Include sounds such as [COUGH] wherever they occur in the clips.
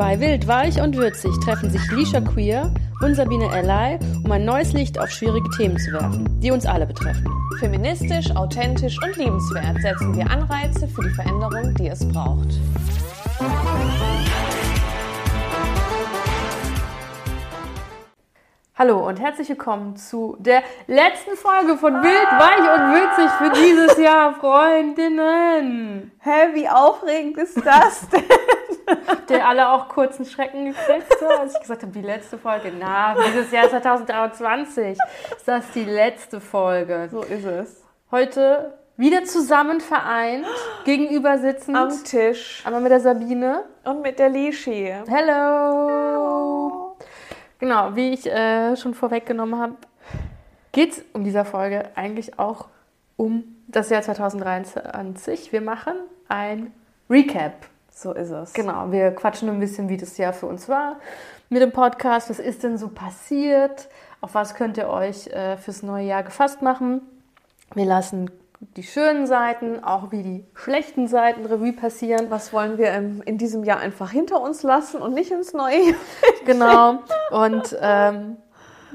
Bei Wild, Weich und Würzig treffen sich Lisha Queer und Sabine Ellay, um ein neues Licht auf schwierige Themen zu werfen, die uns alle betreffen. Feministisch, authentisch und liebenswert setzen wir Anreize für die Veränderung, die es braucht. Hallo und herzlich willkommen zu der letzten Folge von Wild, Weich und Würzig für dieses Jahr, Freundinnen. Hä, wie aufregend ist das denn? [LAUGHS] Der alle auch kurzen Schrecken gekriegt, so, als ich gesagt habe, die letzte Folge. Na, dieses Jahr 2023 ist das die letzte Folge. So ist es. Heute wieder zusammen vereint, gegenüber sitzend. Am Tisch. Einmal mit der Sabine. Und mit der Lishi. Hello. Genau, wie ich äh, schon vorweggenommen habe, geht es um dieser Folge eigentlich auch um das Jahr 2023. Wir machen ein Recap. So ist es. Genau, wir quatschen ein bisschen, wie das Jahr für uns war mit dem Podcast. Was ist denn so passiert? Auf was könnt ihr euch äh, fürs neue Jahr gefasst machen? Wir lassen die schönen Seiten, auch wie die schlechten Seiten Revue passieren. Was wollen wir in, in diesem Jahr einfach hinter uns lassen und nicht ins neue Jahr? [LAUGHS] Genau. [LAUGHS] Und ähm,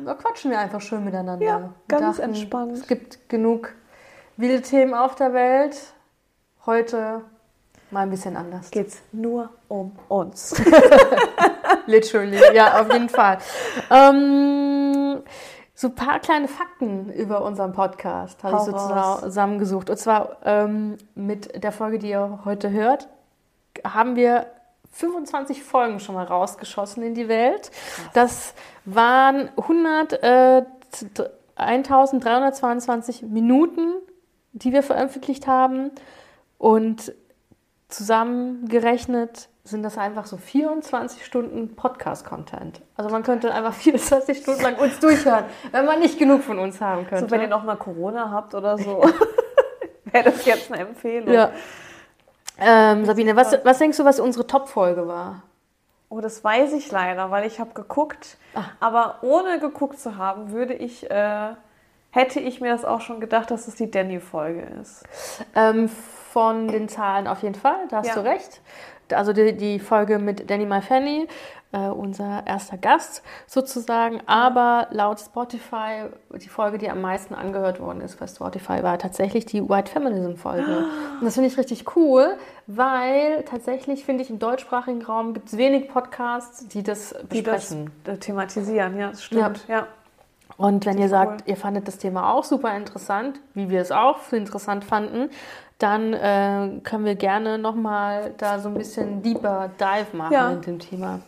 da quatschen wir einfach schön miteinander. Ja, ganz entspannt. Es gibt genug wilde Themen auf der Welt. Heute mal ein bisschen anders. Geht's nur um uns. [LAUGHS] Literally, ja, auf jeden Fall. Ähm, so ein paar kleine Fakten über unseren Podcast habe ich so zusammengesucht. Und zwar ähm, mit der Folge, die ihr heute hört, haben wir 25 Folgen schon mal rausgeschossen in die Welt. Das waren 100, äh, 1322 Minuten, die wir veröffentlicht haben. Und zusammengerechnet sind das einfach so 24 Stunden Podcast-Content. Also man könnte einfach [LAUGHS] 24 Stunden lang uns durchhören, wenn man nicht genug von uns haben könnte. So, wenn ihr noch mal Corona habt oder so, [LAUGHS] wäre das jetzt eine Empfehlung. ja. ähm, Sabine, was, was denkst du, was unsere Top-Folge war? Oh, das weiß ich leider, weil ich habe geguckt. Aber ohne geguckt zu haben, würde ich, äh, hätte ich mir das auch schon gedacht, dass es die Danny-Folge ist. Ähm, von den Zahlen auf jeden Fall, da hast Ja. du recht. Also die, die Folge mit Danny My Fanny, äh, unser erster Gast sozusagen. Aber laut Spotify, die Folge, die am meisten angehört worden ist bei Spotify, war tatsächlich die White Feminism Folge. Und das finde ich richtig cool, weil tatsächlich finde ich im deutschsprachigen Raum gibt es wenig Podcasts, die das Die das besprechen. thematisieren, ja, das stimmt. Ja. Und wenn ihr sagt, cool. ihr fandet das Thema auch super interessant, wie wir es auch für interessant fanden, dann äh, können wir gerne nochmal da so ein bisschen deeper Dive machen Ja. in dem Thema.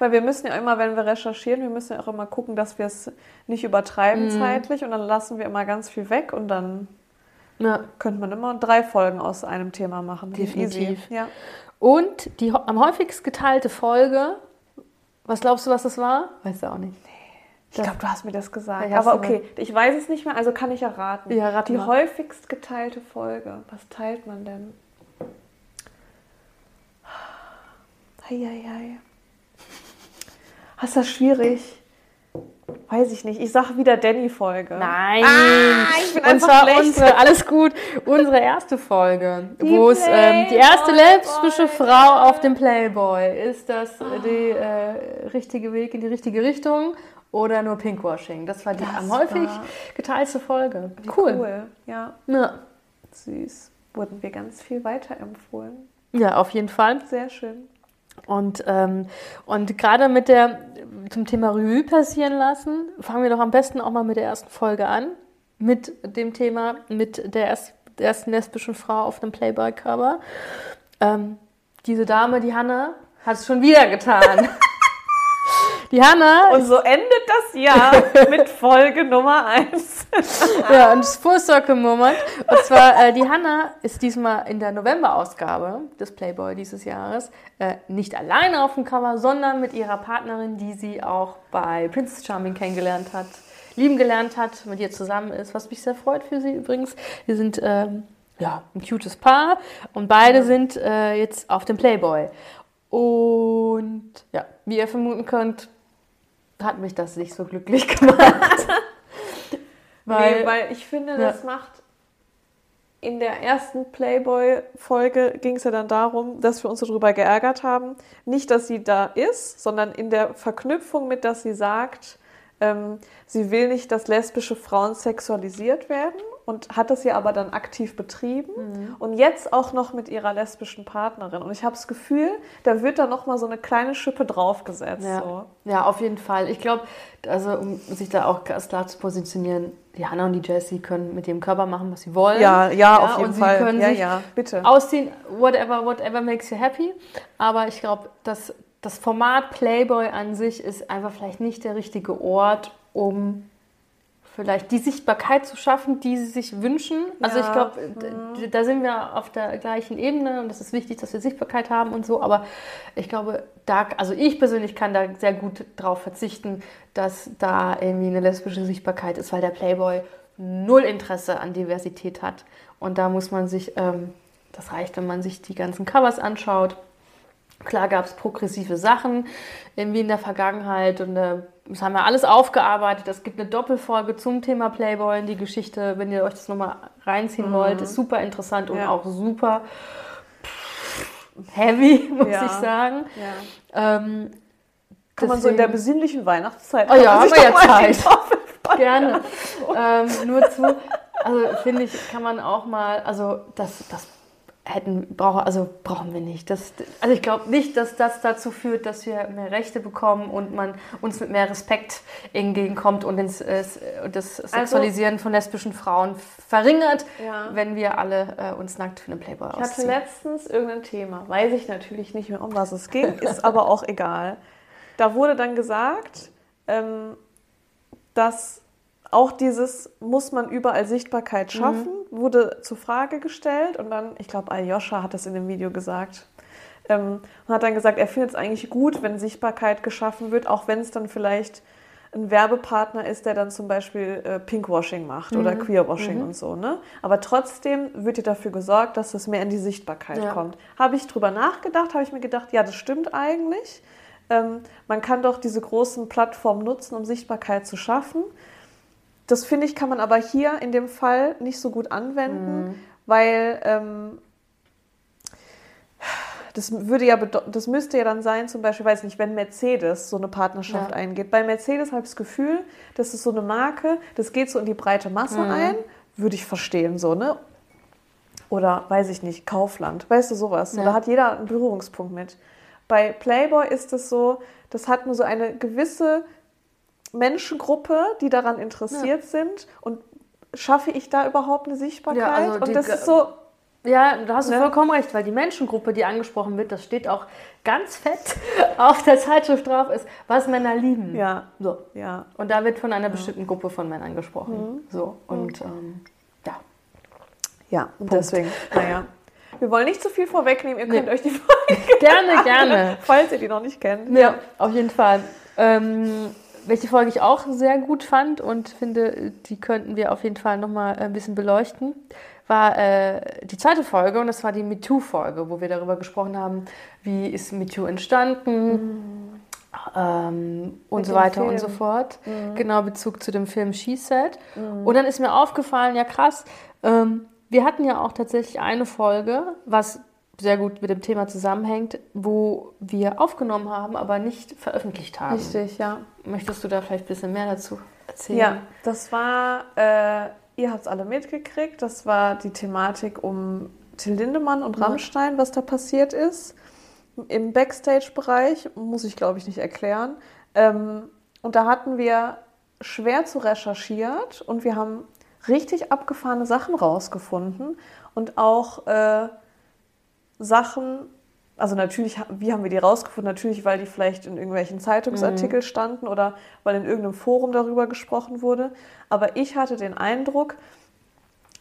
Weil wir müssen ja immer, wenn wir recherchieren, wir müssen ja auch immer gucken, dass wir es nicht übertreiben Mhm. zeitlich und dann lassen wir immer ganz viel weg und dann Ja. könnte man immer drei Folgen aus einem Thema machen. Definitiv. Ja. Und die am häufigst geteilte Folge, was glaubst du, was das war? Weißt du auch nicht. Ich glaube, du hast mir das gesagt. Ja, Aber okay, ich weiß es nicht mehr, also kann ich ja raten. Ja, rate Die mal. häufigst geteilte Folge. Was teilt man denn? Eieiei. Hast das schwierig? Weiß ich nicht. Ich sage wieder Danny-Folge. Nein! Ah, ich bin und zwar schlecht. unsere, alles gut, unsere erste Folge, wo es ähm, die erste lesbische Frau auf dem Playboy. Ist das äh, der äh, richtige Weg in die richtige Richtung oder nur Pinkwashing? Das war die Das am häufig geteilte Folge. Cool. cool. Ja, Ja. süß. Wurden wir ganz viel weiterempfohlen. ja, auf jeden Fall. Sehr schön. Und, ähm, und gerade mit der zum Thema Revue passieren lassen, fangen wir doch am besten auch mal mit der ersten Folge an. Mit dem Thema, mit der erst, ersten lesbischen Frau auf dem Playboy-Cover. Ähm, diese Dame, die Hanna, hat es schon wieder getan. [LAUGHS] die Hanna Und so endet das Jahr [LAUGHS] mit Folge Nummer 1. Ja, ein Full Circle Moment. Und zwar, äh, die Hanna ist diesmal in der November-Ausgabe des Playboy dieses Jahres äh, nicht alleine auf dem Cover, sondern mit ihrer Partnerin, die sie auch bei Princess Charming kennengelernt hat, lieben gelernt hat, mit ihr zusammen ist, was mich sehr freut für sie übrigens. Die sind ähm, ja, ein cutes Paar und beide sind äh, jetzt auf dem Playboy. Und ja, wie ihr vermuten könnt, hat mich das nicht so glücklich [LAUGHS] gemacht. Weil, nee, weil ich finde, Ja. das macht in der ersten Playboy-Folge ging es ja dann darum, dass wir uns darüber geärgert haben. Nicht, dass sie da ist, sondern in der Verknüpfung mit, dass sie sagt, ähm, sie will nicht, dass lesbische Frauen sexualisiert werden und hat das ja aber dann aktiv betrieben mhm. und jetzt auch noch mit ihrer lesbischen Partnerin. Und ich habe das Gefühl, da wird dann noch mal so eine kleine Schippe draufgesetzt. Ja, so. ja auf jeden Fall. Ich glaube, also um sich da auch ganz klar zu positionieren, die Hannah und die Jessie können mit ihrem Körper machen, was sie wollen. Ja, ja, ja auf jeden und Fall. Sie können ja, sich ja, bitte. ausziehen, whatever, whatever makes you happy. Aber ich glaube, dass das Format Playboy an sich ist einfach vielleicht nicht der richtige Ort, um vielleicht die Sichtbarkeit zu schaffen, die sie sich wünschen. Also ich glaube, mhm. da sind wir auf der gleichen Ebene und es ist wichtig, dass wir Sichtbarkeit haben und so. Aber ich glaube, da, also ich persönlich kann da sehr gut drauf verzichten, dass da irgendwie eine lesbische Sichtbarkeit ist, weil der Playboy null Interesse an Diversität hat. Und da muss man sich, ähm, das reicht, wenn man sich die ganzen Covers anschaut. Klar gab es progressive Sachen irgendwie in der Vergangenheit und äh, das haben wir alles aufgearbeitet. Es gibt eine Doppelfolge zum Thema Playboy. Die Geschichte, wenn ihr euch das nochmal reinziehen mhm. wollt, ist super interessant und ja. auch super heavy, [LAUGHS] muss ja. ich sagen. Ja. Ähm, kann man so in der besinnlichen Weihnachtszeit. Oh ja, haben wir ja Zeit. [LAUGHS] Gerne. [LAUGHS] ähm, nur zu, also finde ich, kann man auch mal, also das, das hätten, brauchen, also brauchen wir nicht. Das, also ich glaube nicht, dass das dazu führt, dass wir mehr Rechte bekommen und man uns mit mehr Respekt entgegenkommt und ins, äh, das also Sexualisieren also, von lesbischen Frauen verringert, ja. wenn wir alle äh, uns nackt für einen Playboy ausziehen. Ich hatte letztens irgendein Thema, weiß ich natürlich nicht mehr, um was es ging, ist aber auch egal. Da wurde dann gesagt, ähm, dass auch dieses muss man überall Sichtbarkeit mhm. schaffen, mhm. wurde zur Frage gestellt und dann, ich glaube, Aljoscha hat das in dem Video gesagt. Ähm, und hat dann gesagt, er findet es eigentlich gut, wenn Sichtbarkeit geschaffen wird, auch wenn es dann vielleicht ein Werbepartner ist, der dann zum Beispiel äh, Pinkwashing macht mhm. oder Queerwashing mhm. und so. Ne? Aber trotzdem wird dir dafür gesorgt, dass es mehr in die Sichtbarkeit ja. kommt. Habe ich drüber nachgedacht, habe ich mir gedacht, ja, das stimmt eigentlich. Ähm, man kann doch diese großen Plattformen nutzen, um Sichtbarkeit zu schaffen. Das finde ich, kann man aber hier in dem Fall nicht so gut anwenden, mhm. weil ähm, das würde ja das müsste ja dann sein, zum Beispiel, weiß nicht, wenn Mercedes so eine Partnerschaft ja. eingeht. Bei Mercedes habe ich das Gefühl, das ist so eine Marke, das geht so in die breite Masse mhm. ein, würde ich verstehen, so, ne? Oder weiß ich nicht, Kaufland, weißt du sowas? Ja. da hat jeder einen Berührungspunkt mit. Bei Playboy ist es so, das hat nur so eine gewisse Menschengruppe, die daran interessiert ja. sind und schaffe ich da überhaupt eine Sichtbarkeit? Ja, also und das ist so. Ja, da hast du ne? vollkommen recht, weil die Menschengruppe, die angesprochen wird, das steht auch ganz fett [LAUGHS] auf der Zeitschrift drauf, ist, was Männer lieben. Ja. So. ja. Und da wird von einer bestimmten Gruppe von Männern gesprochen. Mhm. So. Und mhm. ähm, ja. Ja, und Punkt. deswegen, naja. Wir wollen nicht zu viel vorwegnehmen, ihr könnt nee. euch die [LAUGHS] Folge gerne, gerne, falls ihr die noch nicht kennt. Ja, auf jeden Fall. Ähm, welche Folge ich auch sehr gut fand und finde, die könnten wir auf jeden Fall nochmal ein bisschen beleuchten, war äh, die zweite Folge und das war die MeToo-Folge, wo wir darüber gesprochen haben, wie ist MeToo entstanden mhm. ähm, und so weiter Film. und so fort. Mhm. Genau, Bezug zu dem Film She Said. Mhm. Und dann ist mir aufgefallen, ja krass, ähm, wir hatten ja auch tatsächlich eine Folge, was sehr gut mit dem Thema zusammenhängt, wo wir aufgenommen haben, aber nicht veröffentlicht haben. Richtig, ja. Möchtest du da vielleicht ein bisschen mehr dazu erzählen? Ja, das war, äh, ihr habt es alle mitgekriegt, das war die Thematik um Till Lindemann und Rammstein, ja. was da passiert ist. Im Backstage-Bereich, muss ich glaube ich nicht erklären. Ähm, und da hatten wir schwer zu recherchiert und wir haben richtig abgefahrene Sachen rausgefunden und auch äh, Sachen, also natürlich, wie haben wir die rausgefunden? Natürlich, weil die vielleicht in irgendwelchen Zeitungsartikeln mhm. standen oder weil in irgendeinem Forum darüber gesprochen wurde. Aber ich hatte den Eindruck,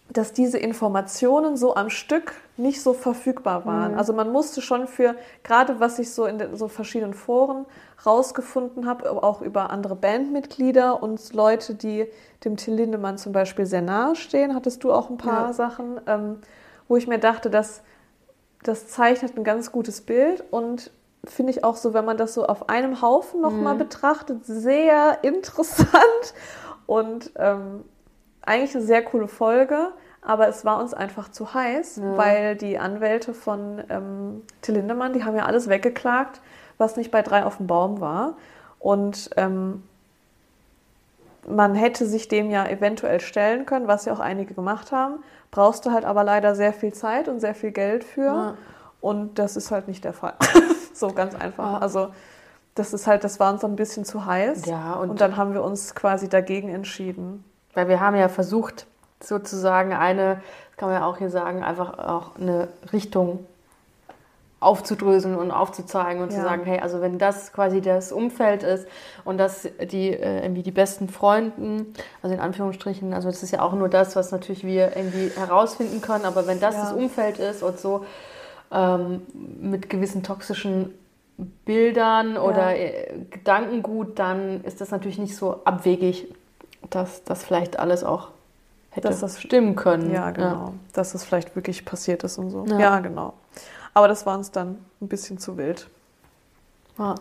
dass diese Informationen so am Stück nicht so verfügbar waren. Mhm. Also man musste schon für, gerade was ich so in den, so verschiedenen Foren rausgefunden habe, auch über andere Bandmitglieder und Leute, die dem Till Lindemann zum Beispiel sehr nahe stehen, hattest du auch ein paar ja. Sachen, ähm, wo ich mir dachte, dass das zeichnet ein ganz gutes Bild und finde ich auch so, wenn man das so auf einem Haufen nochmal mhm. betrachtet, sehr interessant und ähm, eigentlich eine sehr coole Folge. aber es war uns einfach zu heiß, Ja. weil die Anwälte von ähm, Till Lindemann, die haben ja alles weggeklagt, was nicht bei drei auf dem Baum war. Und ähm, man hätte sich dem ja eventuell stellen können, was ja auch einige gemacht haben. Brauchst du halt aber leider sehr viel Zeit und sehr viel Geld für. Ja. Und das ist halt nicht der Fall. [LAUGHS] so ganz einfach. Ja. Also das ist halt, das war uns ein bisschen zu heiß. Ja, und, und- dann haben wir uns quasi dagegen entschieden. Weil wir haben ja versucht, sozusagen eine, kann man ja auch hier sagen, einfach auch eine Richtung aufzudröseln und aufzuzeigen und Ja. zu sagen, hey, also wenn das quasi das Umfeld ist und dass die äh, irgendwie die besten Freunden, also in Anführungsstrichen, also das ist ja auch nur das, was natürlich wir irgendwie herausfinden können, aber wenn das Ja. das Umfeld ist und so ähm, mit gewissen toxischen Bildern oder äh, Gedankengut, dann ist das natürlich nicht so abwegig, dass das vielleicht alles auch hätte Dass das- stimmen können. Ja, genau. Dass das vielleicht wirklich passiert ist und so. Ja. Ja. genau. Aber das war uns dann ein bisschen zu wild. Ja.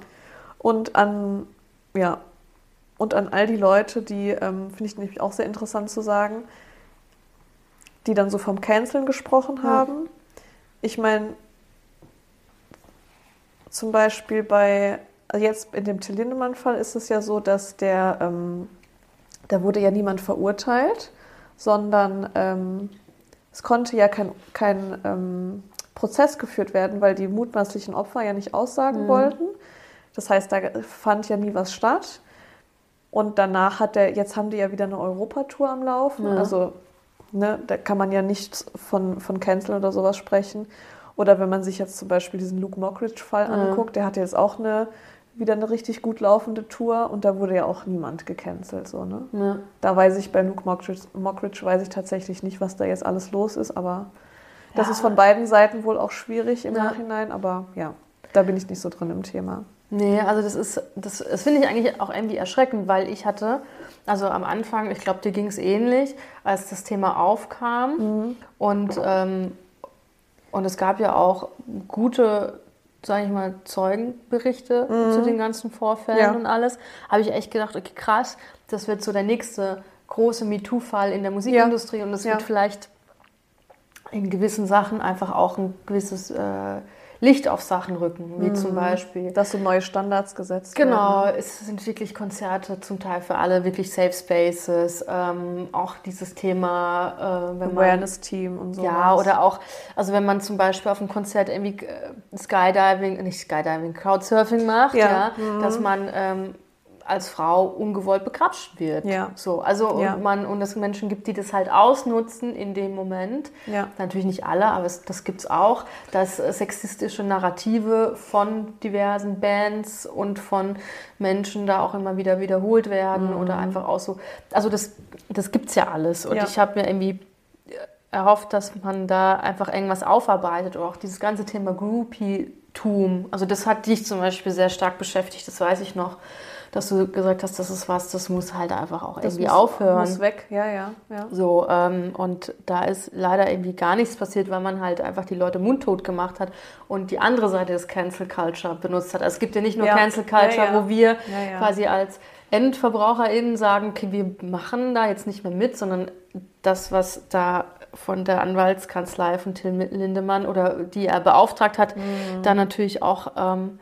Und an, ja, und an all die Leute, die, ähm, finde ich nämlich auch sehr interessant zu sagen, die dann so vom Canceln gesprochen Ja. haben. Ich meine, zum Beispiel bei, also jetzt in dem Till Lindemann-Fall ist es ja so, dass der, ähm, da wurde ja niemand verurteilt, sondern ähm, es konnte ja kein, kein ähm, Prozess geführt werden, weil die mutmaßlichen Opfer ja nicht aussagen Mhm. wollten. Das heißt, da fand ja nie was statt. Und danach hat der, jetzt haben die ja wieder eine Europatour am Laufen. Ja. Also, ne, da kann man ja nicht von, von Cancel oder sowas sprechen. Oder wenn man sich jetzt zum Beispiel diesen Luke Mockridge-Fall Ja. anguckt, der hatte jetzt auch eine, wieder eine richtig gut laufende Tour und da wurde ja auch niemand gecancelt. So, ne? Ja. Da weiß ich bei Luke Mockridge, Mockridge weiß ich tatsächlich nicht, was da jetzt alles los ist, aber das Ja. ist von beiden Seiten wohl auch schwierig im Ja. Nachhinein, aber ja, da bin ich nicht so drin im Thema. Nee, also das ist, das, das finde ich eigentlich auch irgendwie erschreckend, weil ich hatte, also am Anfang, ich glaube, dir ging es ähnlich, als das Thema aufkam und, ähm, und es gab ja auch gute, sage ich mal, Zeugenberichte zu den ganzen Vorfällen Ja. und alles, habe ich echt gedacht, okay, krass, das wird so der nächste große MeToo-Fall in der Musikindustrie und es Ja. wird vielleicht in gewissen Sachen einfach auch ein gewisses äh, Licht auf Sachen rücken, wie zum Beispiel Dass so neue Standards gesetzt Genau, werden. es sind wirklich Konzerte zum Teil für alle, wirklich Safe Spaces. Ähm, auch dieses Thema, äh, wenn man. Awareness-Team und so. Ja, oder auch, also wenn man zum Beispiel auf einem Konzert irgendwie äh, Skydiving, nicht Skydiving, Crowdsurfing macht, Ja, ja, dass man ähm, als Frau ungewollt begrapscht wird. Ja. So, also Ja. und man und es Menschen gibt, die das halt ausnutzen in dem Moment. Ja. Natürlich nicht alle, aber es, das gibt es auch, dass äh, sexistische Narrative von diversen Bands und von Menschen da auch immer wieder wiederholt werden oder einfach auch so. Also das, das gibt es ja alles. Und Ja. ich habe mir irgendwie erhofft, dass man da einfach irgendwas aufarbeitet oder auch dieses ganze Thema Groupie-Tum. Also das hat dich zum Beispiel sehr stark beschäftigt, das weiß ich noch, dass du gesagt hast, das ist was, das muss halt einfach auch Das irgendwie muss, aufhören. Muss weg, ja, ja. ja. So, ähm, und da ist leider irgendwie gar nichts passiert, weil man halt einfach die Leute mundtot gemacht hat und die andere Seite des Cancel Culture benutzt hat. Also es gibt ja nicht nur Ja. Cancel Culture, Ja, wo wir quasi als EndverbraucherInnen sagen, okay, wir machen da jetzt nicht mehr mit, sondern das, was da von der Anwaltskanzlei von Till Lindemann oder die er beauftragt hat, Mhm. da natürlich auch ähm,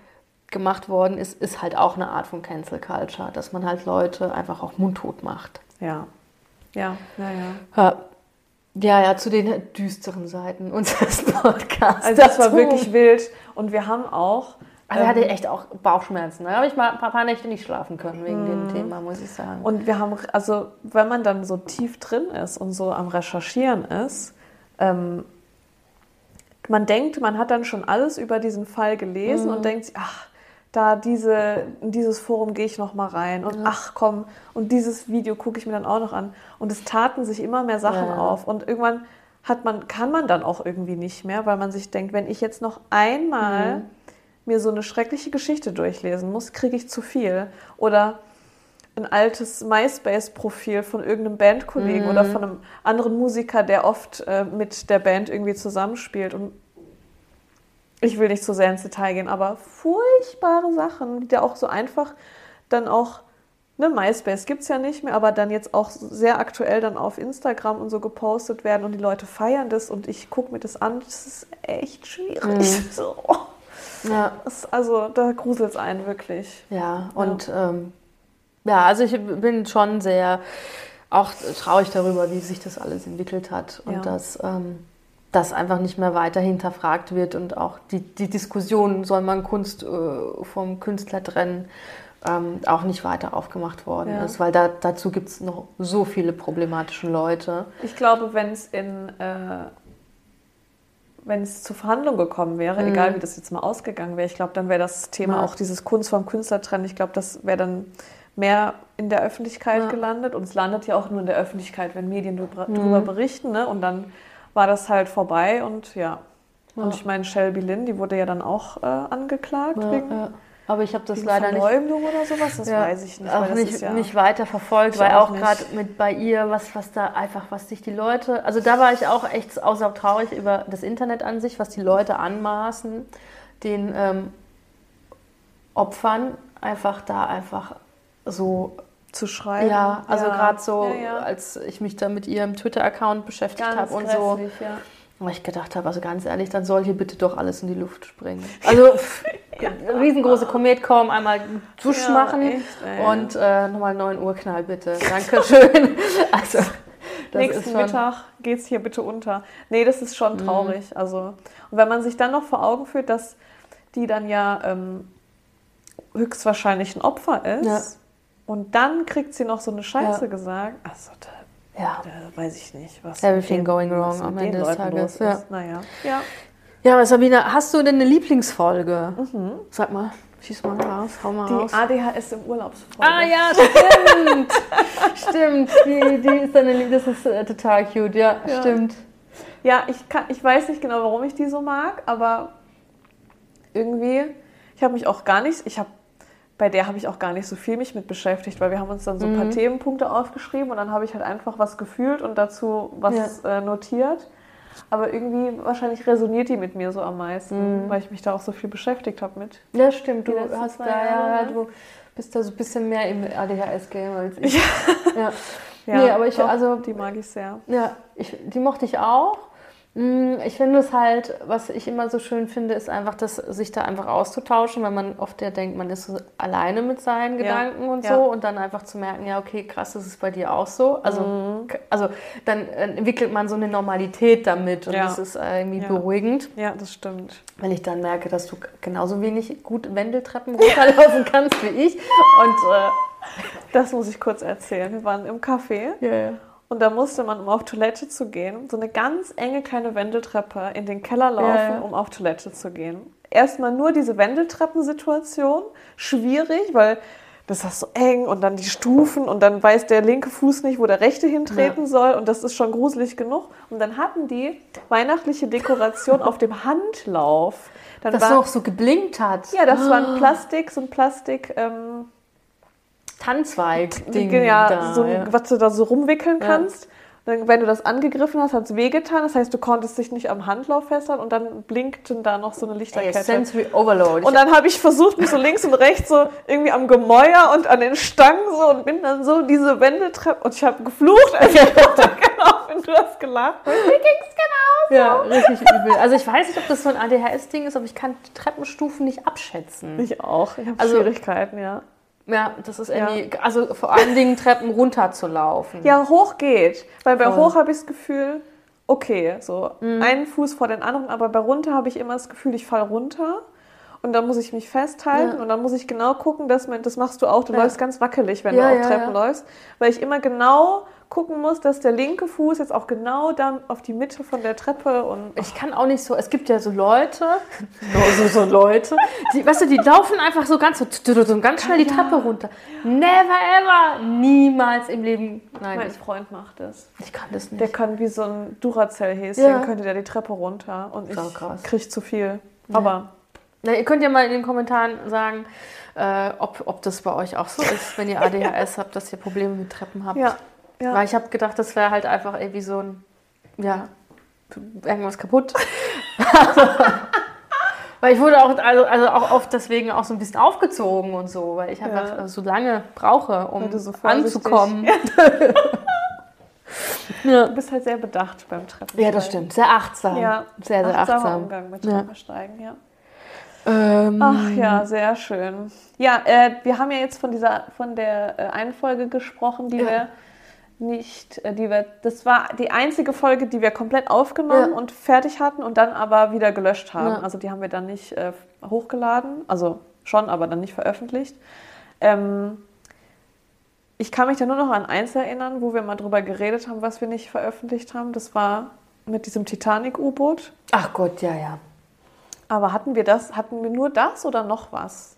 gemacht worden ist, ist halt auch eine Art von Cancel Culture, dass man halt Leute einfach auch mundtot macht. Ja, ja, ja. ja. Ja, ja, zu den düsteren Seiten unseres [LAUGHS] Podcasts. Also das war wirklich wild und wir haben auch. Also ich hatte ähm, echt auch Bauchschmerzen. Da habe ich mal ein paar, paar Nächte nicht schlafen können wegen Mhm. dem Thema, muss ich sagen. Und wir haben, also wenn man dann so tief drin ist und so am Recherchieren ist, ähm, man denkt, man hat dann schon alles über diesen Fall gelesen Mhm. und denkt, sich, ach, da diese, in dieses Forum gehe ich noch mal rein und ach komm, und dieses Video gucke ich mir dann auch noch an. Und es taten sich immer mehr Sachen Ja. auf. Und irgendwann hat man, kann man dann auch irgendwie nicht mehr, weil man sich denkt, wenn ich jetzt noch einmal Mhm. mir so eine schreckliche Geschichte durchlesen muss, kriege ich zu viel. Oder ein altes MySpace-Profil von irgendeinem Bandkollegen oder von einem anderen Musiker, der oft äh, mit der Band irgendwie zusammenspielt. Und ich will nicht so sehr ins Detail gehen, aber furchtbare Sachen, die da auch so einfach dann auch ne, MySpace gibt es ja nicht mehr, aber dann jetzt auch sehr aktuell dann auf Instagram und so gepostet werden und die Leute feiern das und ich gucke mir das an. Das ist echt schwierig. Mhm. [LAUGHS] So. Ja. Also da gruselt es einen wirklich. Ja, und ja. Ähm, ja, also ich bin schon sehr auch traurig darüber, wie sich das alles entwickelt hat und ja. dass ähm, das einfach nicht mehr weiter hinterfragt wird und auch die, die Diskussion, soll man Kunst äh, vom Künstler trennen, ähm, auch nicht weiter aufgemacht worden ja. ist, weil da, dazu gibt es noch so viele problematische Leute. Ich glaube, wenn es in äh, wenn es zu Verhandlungen gekommen wäre, mhm. egal wie das jetzt mal ausgegangen wäre, ich glaube, dann wäre das Thema ja. auch dieses Kunst vom Künstler trennen. Ich glaube, das wäre dann mehr in der Öffentlichkeit ja. gelandet und es landet ja auch nur in der Öffentlichkeit, wenn Medien darüber mhm. berichten. Ne? Und dann war das halt vorbei und ja. ja. Und ich meine, Shelby Lynn, die wurde ja dann auch äh, angeklagt wegen aber ich habe das leider Verleumdung nicht. oder sowas, das ja, weiß ich nicht. Auch nicht, ja nicht weiter verfolgt, weil auch, auch gerade mit bei ihr, was, was da einfach, was sich die Leute, also da war ich auch echt außer traurig über das Internet an sich, was die Leute anmaßen, den ähm, Opfern einfach da einfach so zu schreiben. Ja, also ja. gerade so, ja, als ich mich da mit ihrem Twitter-Account beschäftigt habe und so. Ja. Weil ich gedacht habe, also ganz ehrlich, dann soll hier bitte doch alles in die Luft springen. Also [LAUGHS] ja. riesengroße Komet kommen, einmal Dusch ja, machen echt, und äh, nochmal 9 Uhr Knall bitte. Dankeschön. [LAUGHS] also, Nächsten schon... Mittag geht es hier bitte unter. Nee, das ist schon mhm. traurig. Mhm. Also, und wenn man sich dann noch vor Augen führt, dass die dann ja ähm, höchstwahrscheinlich ein Opfer ist ja. Und dann kriegt sie noch so eine Scheiße gesagt. Also, da ja. Da weiß ich nicht, was. Everything den, going wrong am Ende des Tages. Ja. Naja. Ja. Ja, aber Sabina, hast du denn eine Lieblingsfolge? Mhm. Sag mal, schieß mal raus, hau mal die raus. Die ADHS im Urlaubsfolge. Ah ja, stimmt. [LAUGHS] stimmt, die, die ist dann, das ist äh, total cute, ja, ja, stimmt. Ja, ich, kann, ich weiß nicht genau, warum ich die so mag, aber irgendwie, ich habe mich auch gar nicht, ich habe bei der habe ich auch gar nicht so viel mich mit beschäftigt, weil wir haben uns dann so ein paar mhm. Themenpunkte aufgeschrieben und dann habe ich halt einfach was gefühlt und dazu was ja. äh, notiert. Aber irgendwie wahrscheinlich resoniert die mit mir so am meisten, mhm. weil ich mich da auch so viel beschäftigt habe mit. Ja, stimmt. Du hast da ja, du bist da so ein bisschen mehr im ADHS-Game als ich. Ja. ja. [LAUGHS] ja. nee, aber ich, doch, also, die mag ich sehr. Ja, ich, die mochte ich auch. Mm, ich finde es halt, was ich immer so schön finde, ist einfach, dass sich da einfach auszutauschen, weil man oft ja denkt, man ist so alleine mit seinen Gedanken ja. und so und dann einfach zu merken, ja, okay, krass, das ist bei dir auch so. Also, mhm. also dann entwickelt man so eine Normalität damit und ja. das ist irgendwie ja. beruhigend. Ja, das stimmt. Wenn ich dann merke, dass du genauso wenig gut Wendeltreppen runterlaufen kannst wie ich und äh, das muss ich kurz erzählen. Wir waren im Café. Ja, ja. Und da musste man, um auf Toilette zu gehen, so eine ganz enge kleine Wendeltreppe in den Keller laufen, ja, ja. um auf Toilette zu gehen. Erstmal nur diese Wendeltreppensituation, schwierig, weil das ist so eng und dann die Stufen und dann weiß der linke Fuß nicht, wo der rechte hintreten ja. soll und das ist schon gruselig genug. Und dann hatten die weihnachtliche Dekoration auf dem Handlauf. Dann das war, auch so geblinkt hat. Ja, das war ein Plastik, so ein Plastik. Ähm, Tannzweig-Ding. Ja, da, so, ja. was du da so rumwickeln kannst. Dann, wenn du das angegriffen hast, hat es wehgetan. Das heißt, du konntest dich nicht am Handlauf festhalten und dann blinkten da noch so eine Lichterkette. Ey, sensory Overload. Und dann habe ich versucht, mich so links und rechts so irgendwie am Gemäuer und an den Stangen so und bin dann so diese Wendeltreppe und ich habe geflucht. Also [LAUGHS] genau, wenn du hast gelacht. Mir ging's genau Ja, richtig übel. Also ich weiß nicht, ob das so ein ADHS-Ding ist, aber ich kann Treppenstufen nicht abschätzen. Ich auch. Ich habe also, Schwierigkeiten, ja. Ja, das ist irgendwie, ja. also vor allen Dingen Treppen runter zu laufen. Ja, hoch geht. Weil bei Voll. hoch habe ich das Gefühl, okay, so mhm. einen Fuß vor den anderen, aber bei runter habe ich immer das Gefühl, ich falle runter. Und dann muss ich mich festhalten ja. und dann muss ich genau gucken, dass man, das machst du auch, du ja. läufst ganz wackelig, wenn du auf Treppen läufst, weil ich immer genau gucken muss, dass der linke Fuß jetzt auch genau da auf die Mitte von der Treppe und. Ich kann auch nicht so, es gibt ja so Leute, [LAUGHS] so, so Leute, die, weißt du, die laufen einfach so ganz, so, ganz schnell die Treppe runter. Never ever, niemals im Leben. Nein, mein Freund macht das. Ich kann das nicht. Der kann wie so ein Duracell-Häschen, ja. könnte der die Treppe runter und ich kriege zu viel. Aber. Na, ihr könnt ja mal in den Kommentaren sagen, äh, ob, ob das bei euch auch so ist, wenn ihr [LAUGHS] ADHS habt, dass ihr Probleme mit Treppen habt. Ja. Ja. Weil ich habe gedacht, das wäre halt einfach irgendwie so ein, ja, irgendwas kaputt. [LAUGHS] Weil ich wurde auch, also, also auch oft deswegen auch so ein bisschen aufgezogen und so, weil ich einfach Ja. so lange brauche, um so anzukommen. [LAUGHS] Ja. Du bist halt sehr bedacht beim Treffen. ja, das stimmt. Sehr achtsam. Ja, sehr, sehr achtsamer achtsam. Umgang mit Ja. Treppensteigen, ja. Ähm, Ach ja, sehr schön. Ja, äh, wir haben ja jetzt von dieser, von der äh, einen Folge gesprochen, die Ja. wir nicht, äh, die wir, das war die einzige Folge, die wir komplett aufgenommen Ja. und fertig hatten und dann aber wieder gelöscht haben. Ja. Also die haben wir dann nicht äh, hochgeladen, also schon, aber dann nicht veröffentlicht. Ähm, ich kann mich da nur noch an eins erinnern, wo wir mal drüber geredet haben, was wir nicht veröffentlicht haben. Das war mit diesem Titanic-U-Boot. Ach Gott, ja, ja. Aber hatten wir das, hatten wir nur das oder noch was?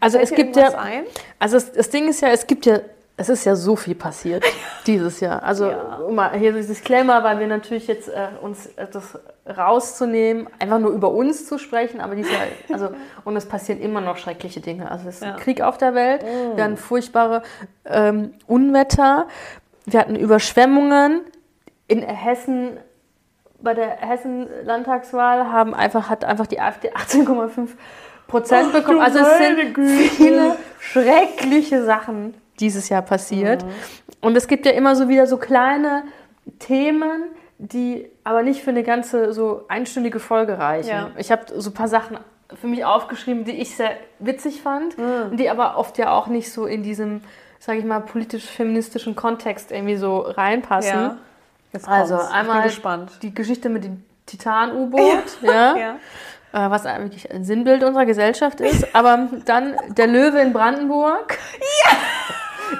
Also Fällt es gibt ja, ein? also das, das Ding ist ja, es gibt ja, es ist ja so viel passiert [LAUGHS] dieses Jahr. Also Ja. mal hier dieses Disclaimer, weil wir natürlich jetzt äh, uns äh, das rauszunehmen, einfach nur über uns zu sprechen, aber dieses Jahr, also [LAUGHS] und es passieren immer noch schreckliche Dinge. Also es ist Ja. Krieg auf der Welt, wir hatten furchtbare ähm, Unwetter, wir hatten Überschwemmungen in Hessen. Bei der Hessen-Landtagswahl haben einfach, hat einfach die AfD 18,5 Prozent bekommen. Also es sind viele schreckliche Sachen dieses Jahr passiert. Und es gibt ja immer so wieder so kleine Themen, die aber nicht für eine ganze so einstündige Folge reichen. Ja. Ich habe so ein paar Sachen für mich aufgeschrieben, die ich sehr witzig fand, und die aber oft ja auch nicht so in diesem, sage ich mal, politisch-feministischen Kontext irgendwie so reinpassen. Ja. Jetzt Also einmal ich bin gespannt. die Geschichte mit dem Titan-U-Boot, ja, [LAUGHS] Ja. äh, was eigentlich ein Sinnbild unserer Gesellschaft ist. Aber dann der Löwe in Brandenburg,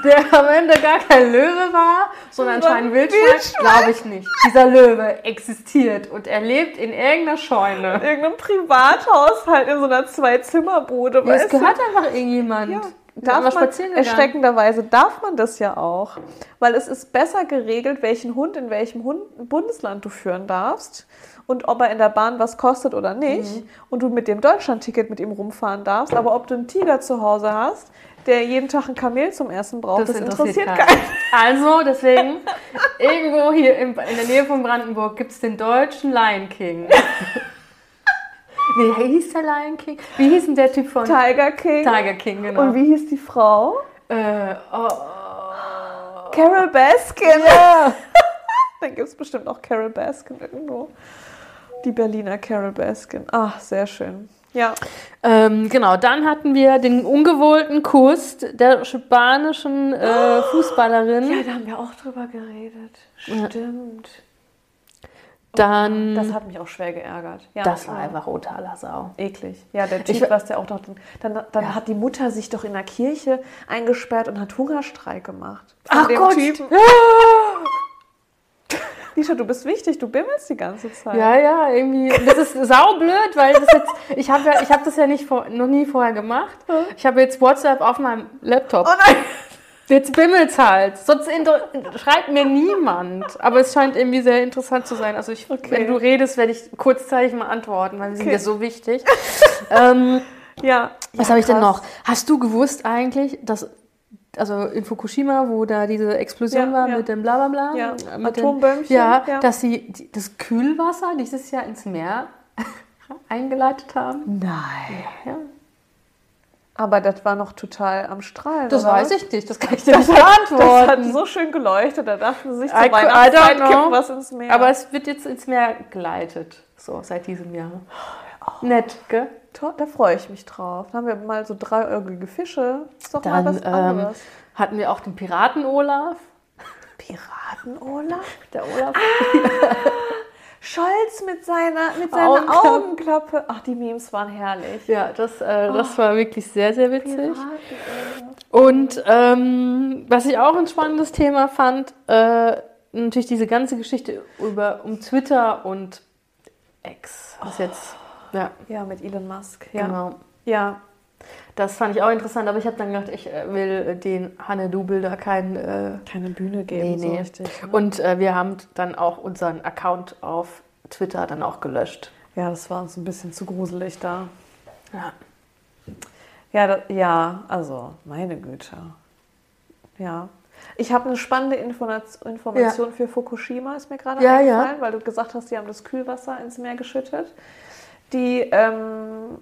der am Ende gar kein Löwe war, sondern anscheinend Wildschwein, glaube ich nicht. Dieser Löwe existiert und er lebt in irgendeiner Scheune. In irgendeinem Privathaushalt in so einer Zwei-Zimmer-Bude. Ja, es weißt du? gehört einfach irgendjemand. Ja. Darf man, erschreckenderweise darf man das ja auch, weil es ist besser geregelt, welchen Hund in welchem Hund, Bundesland du führen darfst und ob er in der Bahn was kostet oder nicht Mhm. und du mit dem Deutschlandticket mit ihm rumfahren darfst, aber ob du einen Tiger zu Hause hast, der jeden Tag ein Kamel zum Essen braucht, das, interessiert, keinen. Also, deswegen, irgendwo hier in, der Nähe von Brandenburg gibt es den deutschen Lion King. [LAUGHS] Wie hieß der Lion King? Wie hieß denn der Typ von Tiger King. Tiger King, genau. Und wie hieß die Frau? Äh, oh, Carol Baskin. ja. [LAUGHS] Da gibt es bestimmt auch Carol Baskin irgendwo. Die Berliner Carol Baskin. Ach, sehr schön. Ja. ähm, genau, dann hatten wir den ungewollten Kuss der spanischen äh, Fußballerin. Ja, da haben wir auch drüber geredet. Stimmt. Dann, Das hat mich auch schwer geärgert. Ja, das war ja. einfach totaler Sau. eklig. Ja, der Typ, Ich- was der auch noch. Dann, dann Ja. hat die Mutter sich doch in der Kirche eingesperrt und hat Hungerstreik gemacht. Ach Von Gott. Typen. [LAUGHS] Lisha, du bist wichtig, du bimmelst die ganze Zeit. Ja, ja, irgendwie. Das ist saublöd, weil das jetzt, ich habe ja, ich hab das ja nicht vor, noch nie vorher gemacht. Ich habe jetzt WhatsApp auf meinem Laptop. Oh nein! Jetzt bimmelt's halt. Sonst schreibt mir niemand. Aber es scheint irgendwie sehr interessant zu sein. Also ich, Okay. wenn du redest, werde ich kurzzeitig mal antworten, weil sind Okay. ja so wichtig. [LAUGHS] ähm, Ja. was ja, habe ich denn noch? Hast du gewusst eigentlich, dass also in Fukushima, wo da diese Explosion Ja, war ja. mit dem Blablabla, Ja, mit Atombömmchen, ja, ja. dass sie das Kühlwasser dieses Jahr ins Meer [LAUGHS] eingeleitet haben. Nein. Ja. Aber das war noch total am Strahlen. Das oder? weiß ich nicht, das kann ich [LAUGHS] dir nicht Das hat beantworten. so schön geleuchtet, da dachten sie sich zur Weihnachtszeit kippen was ins Meer. Aber es wird jetzt ins Meer geleitet, so seit diesem Jahr. Nett, gell? Da freue ich mich drauf. Da haben wir mal so dreieugige Fische. Ist doch mal Dann was ähm, anderes. hatten wir auch den Piraten Olaf. Piraten-Olaf? Der Olaf. Scholz mit seiner, mit seiner Augenklappe. Augenklappe. Ach, die Memes waren herrlich. Ja, das, äh, das war wirklich sehr, sehr witzig. Und ähm, was ich auch ein spannendes Thema fand, äh, natürlich diese ganze Geschichte über, um Twitter und X. Was jetzt, ja, Ja, mit Elon Musk. Ja. genau. ja. Das fand ich auch interessant, aber ich habe dann gedacht, ich äh, will den Hanne Dubel da keinen. Äh, Keine Bühne geben, Nee, so nee. richtig. Ne? und äh, wir haben dann auch unseren Account auf Twitter dann auch gelöscht. Ja, das war uns ein bisschen zu gruselig da. Ja. Ja, da, ja, also, meine Güte. Ja. Ich habe eine spannende Informat- Information für Fukushima, ist mir gerade Ja, eingefallen, ja. weil du gesagt hast, die haben das Kühlwasser ins Meer geschüttet. Die ähm,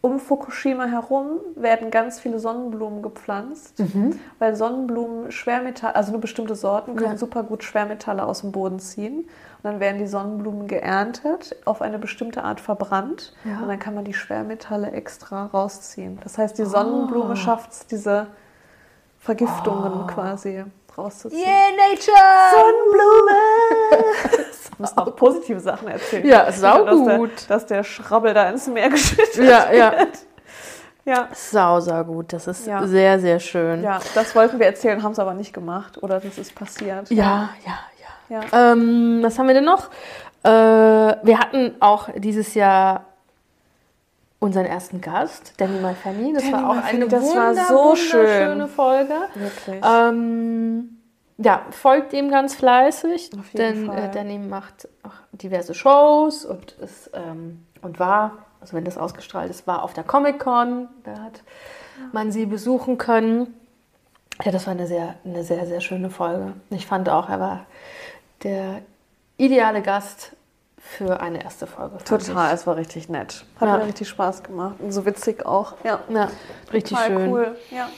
um Fukushima herum werden ganz viele Sonnenblumen gepflanzt, weil Sonnenblumen Schwermetalle, also nur bestimmte Sorten können Ja. super gut Schwermetalle aus dem Boden ziehen. Und dann werden die Sonnenblumen geerntet, auf eine bestimmte Art verbrannt Ja. und dann kann man die Schwermetalle extra rausziehen. Das heißt, die Sonnenblume Oh. schafft es, diese Vergiftungen quasi rauszuziehen. Nature! Sonnenblume! [LAUGHS] Wir müssen auch positive Sachen erzählen. Ja, Nicht nur, Dass dass der Schrabbel da ins Meer [LAUGHS] geschüttet Ja, ja. wird. Ja. Sau, sau gut. Das ist Ja. sehr, sehr schön. ja, das wollten wir erzählen, haben es aber nicht gemacht. Oder das ist passiert. ja, ja. ja. Ja. Ähm, was haben wir denn noch? Äh, wir hatten auch dieses Jahr unseren ersten Gast, Danny Malfani. Das Danny war auch Malfani, eine das war wunder, so schön. wunderschöne Folge. Wirklich. Ähm, ja, folgt ihm ganz fleißig, Auf jeden denn Fall. äh, Danny macht auch diverse Shows und ist ähm, und war, also wenn das ausgestrahlt ist, war auf der Comic Con. Da hat man sie besuchen können. Ja, das war eine sehr, eine sehr, sehr schöne Folge. Ich fand auch, er war der ideale Gast für eine erste Folge. Total, es war richtig nett. Hat Ja. mir richtig Spaß gemacht. Und so witzig auch. Ja. Ja, richtig Total schön. cool. Ja.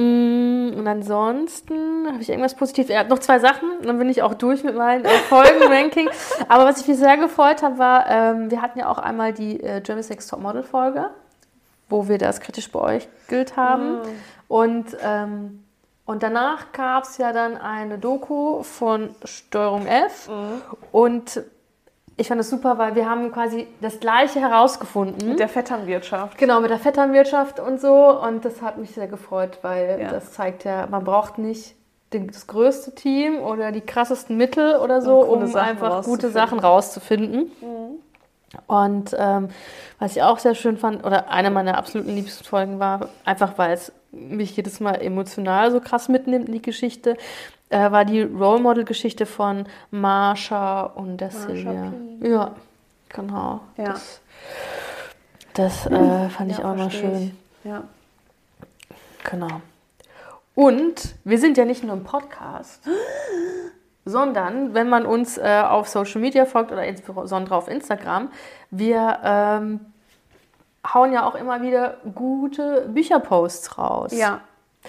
Mm, Und ansonsten habe ich irgendwas Positives. Er hat noch zwei Sachen, dann bin ich auch durch mit meinem äh, Folgen-Ranking. [LAUGHS] Aber was ich mich sehr gefreut habe, war, ähm, wir hatten ja auch einmal die äh, German Sex Topmodel-Folge, wo wir das kritisch beäugelt haben. Und, ähm, und danach gab es ja dann eine Doku von Steuerung F. Und ich fand das super, weil wir haben quasi das Gleiche herausgefunden. Mit der Vetternwirtschaft. Genau, mit der Vetternwirtschaft und so. Und das hat mich sehr gefreut, weil Ja. das zeigt ja, man braucht nicht das größte Team oder die krassesten Mittel oder so, Um um Sachen einfach gute. Sachen rauszufinden. Und ähm, was ich auch sehr schön fand, oder eine meiner absoluten liebsten Folgen war, einfach weil es mich jedes Mal emotional so krass mitnimmt in die Geschichte, äh, war die Role Model-Geschichte von Marsha und der Sylvia. P. Ja, genau. Ja. Das, das äh, fand ich Ja, auch mal schön. ich. Ja. Genau. Und wir sind ja nicht nur im Podcast, [GASPS] sondern wenn man uns äh, auf Social Media folgt oder insbesondere auf Instagram, wir ähm, hauen ja auch immer wieder gute Bücherposts raus. Ja,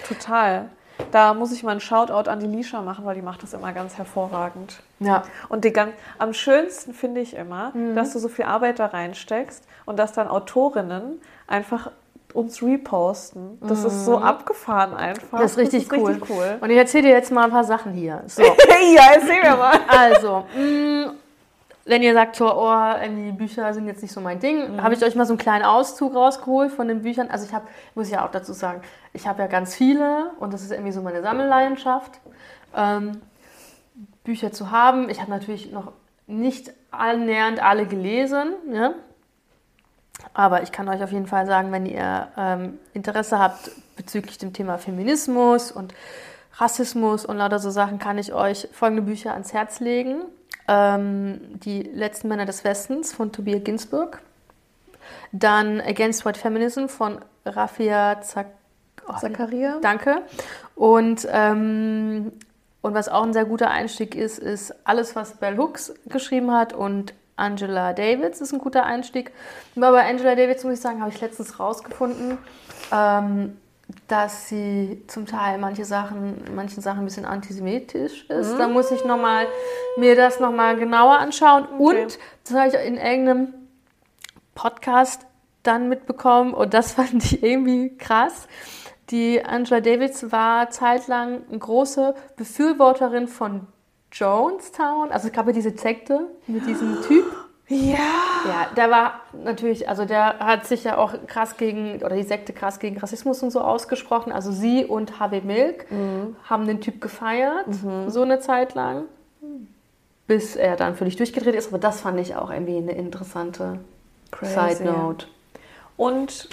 total. Da muss ich mal einen Shoutout an die Lisha machen, weil die macht das immer ganz hervorragend. Ja. Und die ganz, am schönsten finde ich immer, Mhm. dass du so viel Arbeit da reinsteckst und dass dann Autorinnen einfach uns reposten. Das ist so abgefahren einfach. Mhm. Das ist richtig cool. Richtig cool. Und ich erzähle dir jetzt mal ein paar Sachen hier. So. [LAUGHS] ja, erzähl mir mal. Also, mh, wenn ihr sagt, so, oh, irgendwie Bücher sind jetzt nicht so mein Ding, habe ich euch mal so einen kleinen Auszug rausgeholt von den Büchern. Also ich habe, muss ich ja auch dazu sagen, ich habe ja ganz viele und das ist irgendwie so meine Sammelleidenschaft, ähm, Bücher zu haben. Ich habe natürlich noch nicht annähernd alle gelesen, ja? aber ich kann euch auf jeden Fall sagen, wenn ihr ähm, Interesse habt bezüglich dem Thema Feminismus und Rassismus und lauter so Sachen, kann ich euch folgende Bücher ans Herz legen. Ähm, die letzten Männer des Westens von Tobias Ginsburg. Dann Against White Feminism von Rafia Zak oh, Zakaria? Danke. Und, ähm, und was auch ein sehr guter Einstieg ist, ist alles, was Bell Hooks geschrieben hat und Angela Davids ist ein guter Einstieg. Aber bei Angela Davids, muss ich sagen, habe ich letztens rausgefunden, ähm, dass sie zum Teil manche Sachen, manchen Sachen ein bisschen antisemitisch ist. Da muss ich noch mal, mir das nochmal genauer anschauen. Okay. Und das habe ich in irgendeinem Podcast dann mitbekommen und das [LAUGHS] fand ich irgendwie krass. Die Angela Davids war zeitlang eine große Befürworterin von Jonestown. Also es gab ja diese Sekte mit diesem Typ. Ja. Ja, der war natürlich, also der hat sich ja auch krass gegen, oder die Sekte krass gegen Rassismus und so ausgesprochen. Also sie und Harvey Milk haben den Typ gefeiert, so eine Zeit lang, bis er dann völlig durchgedreht ist. Aber das fand ich auch irgendwie eine interessante Crazy. Side Note. Und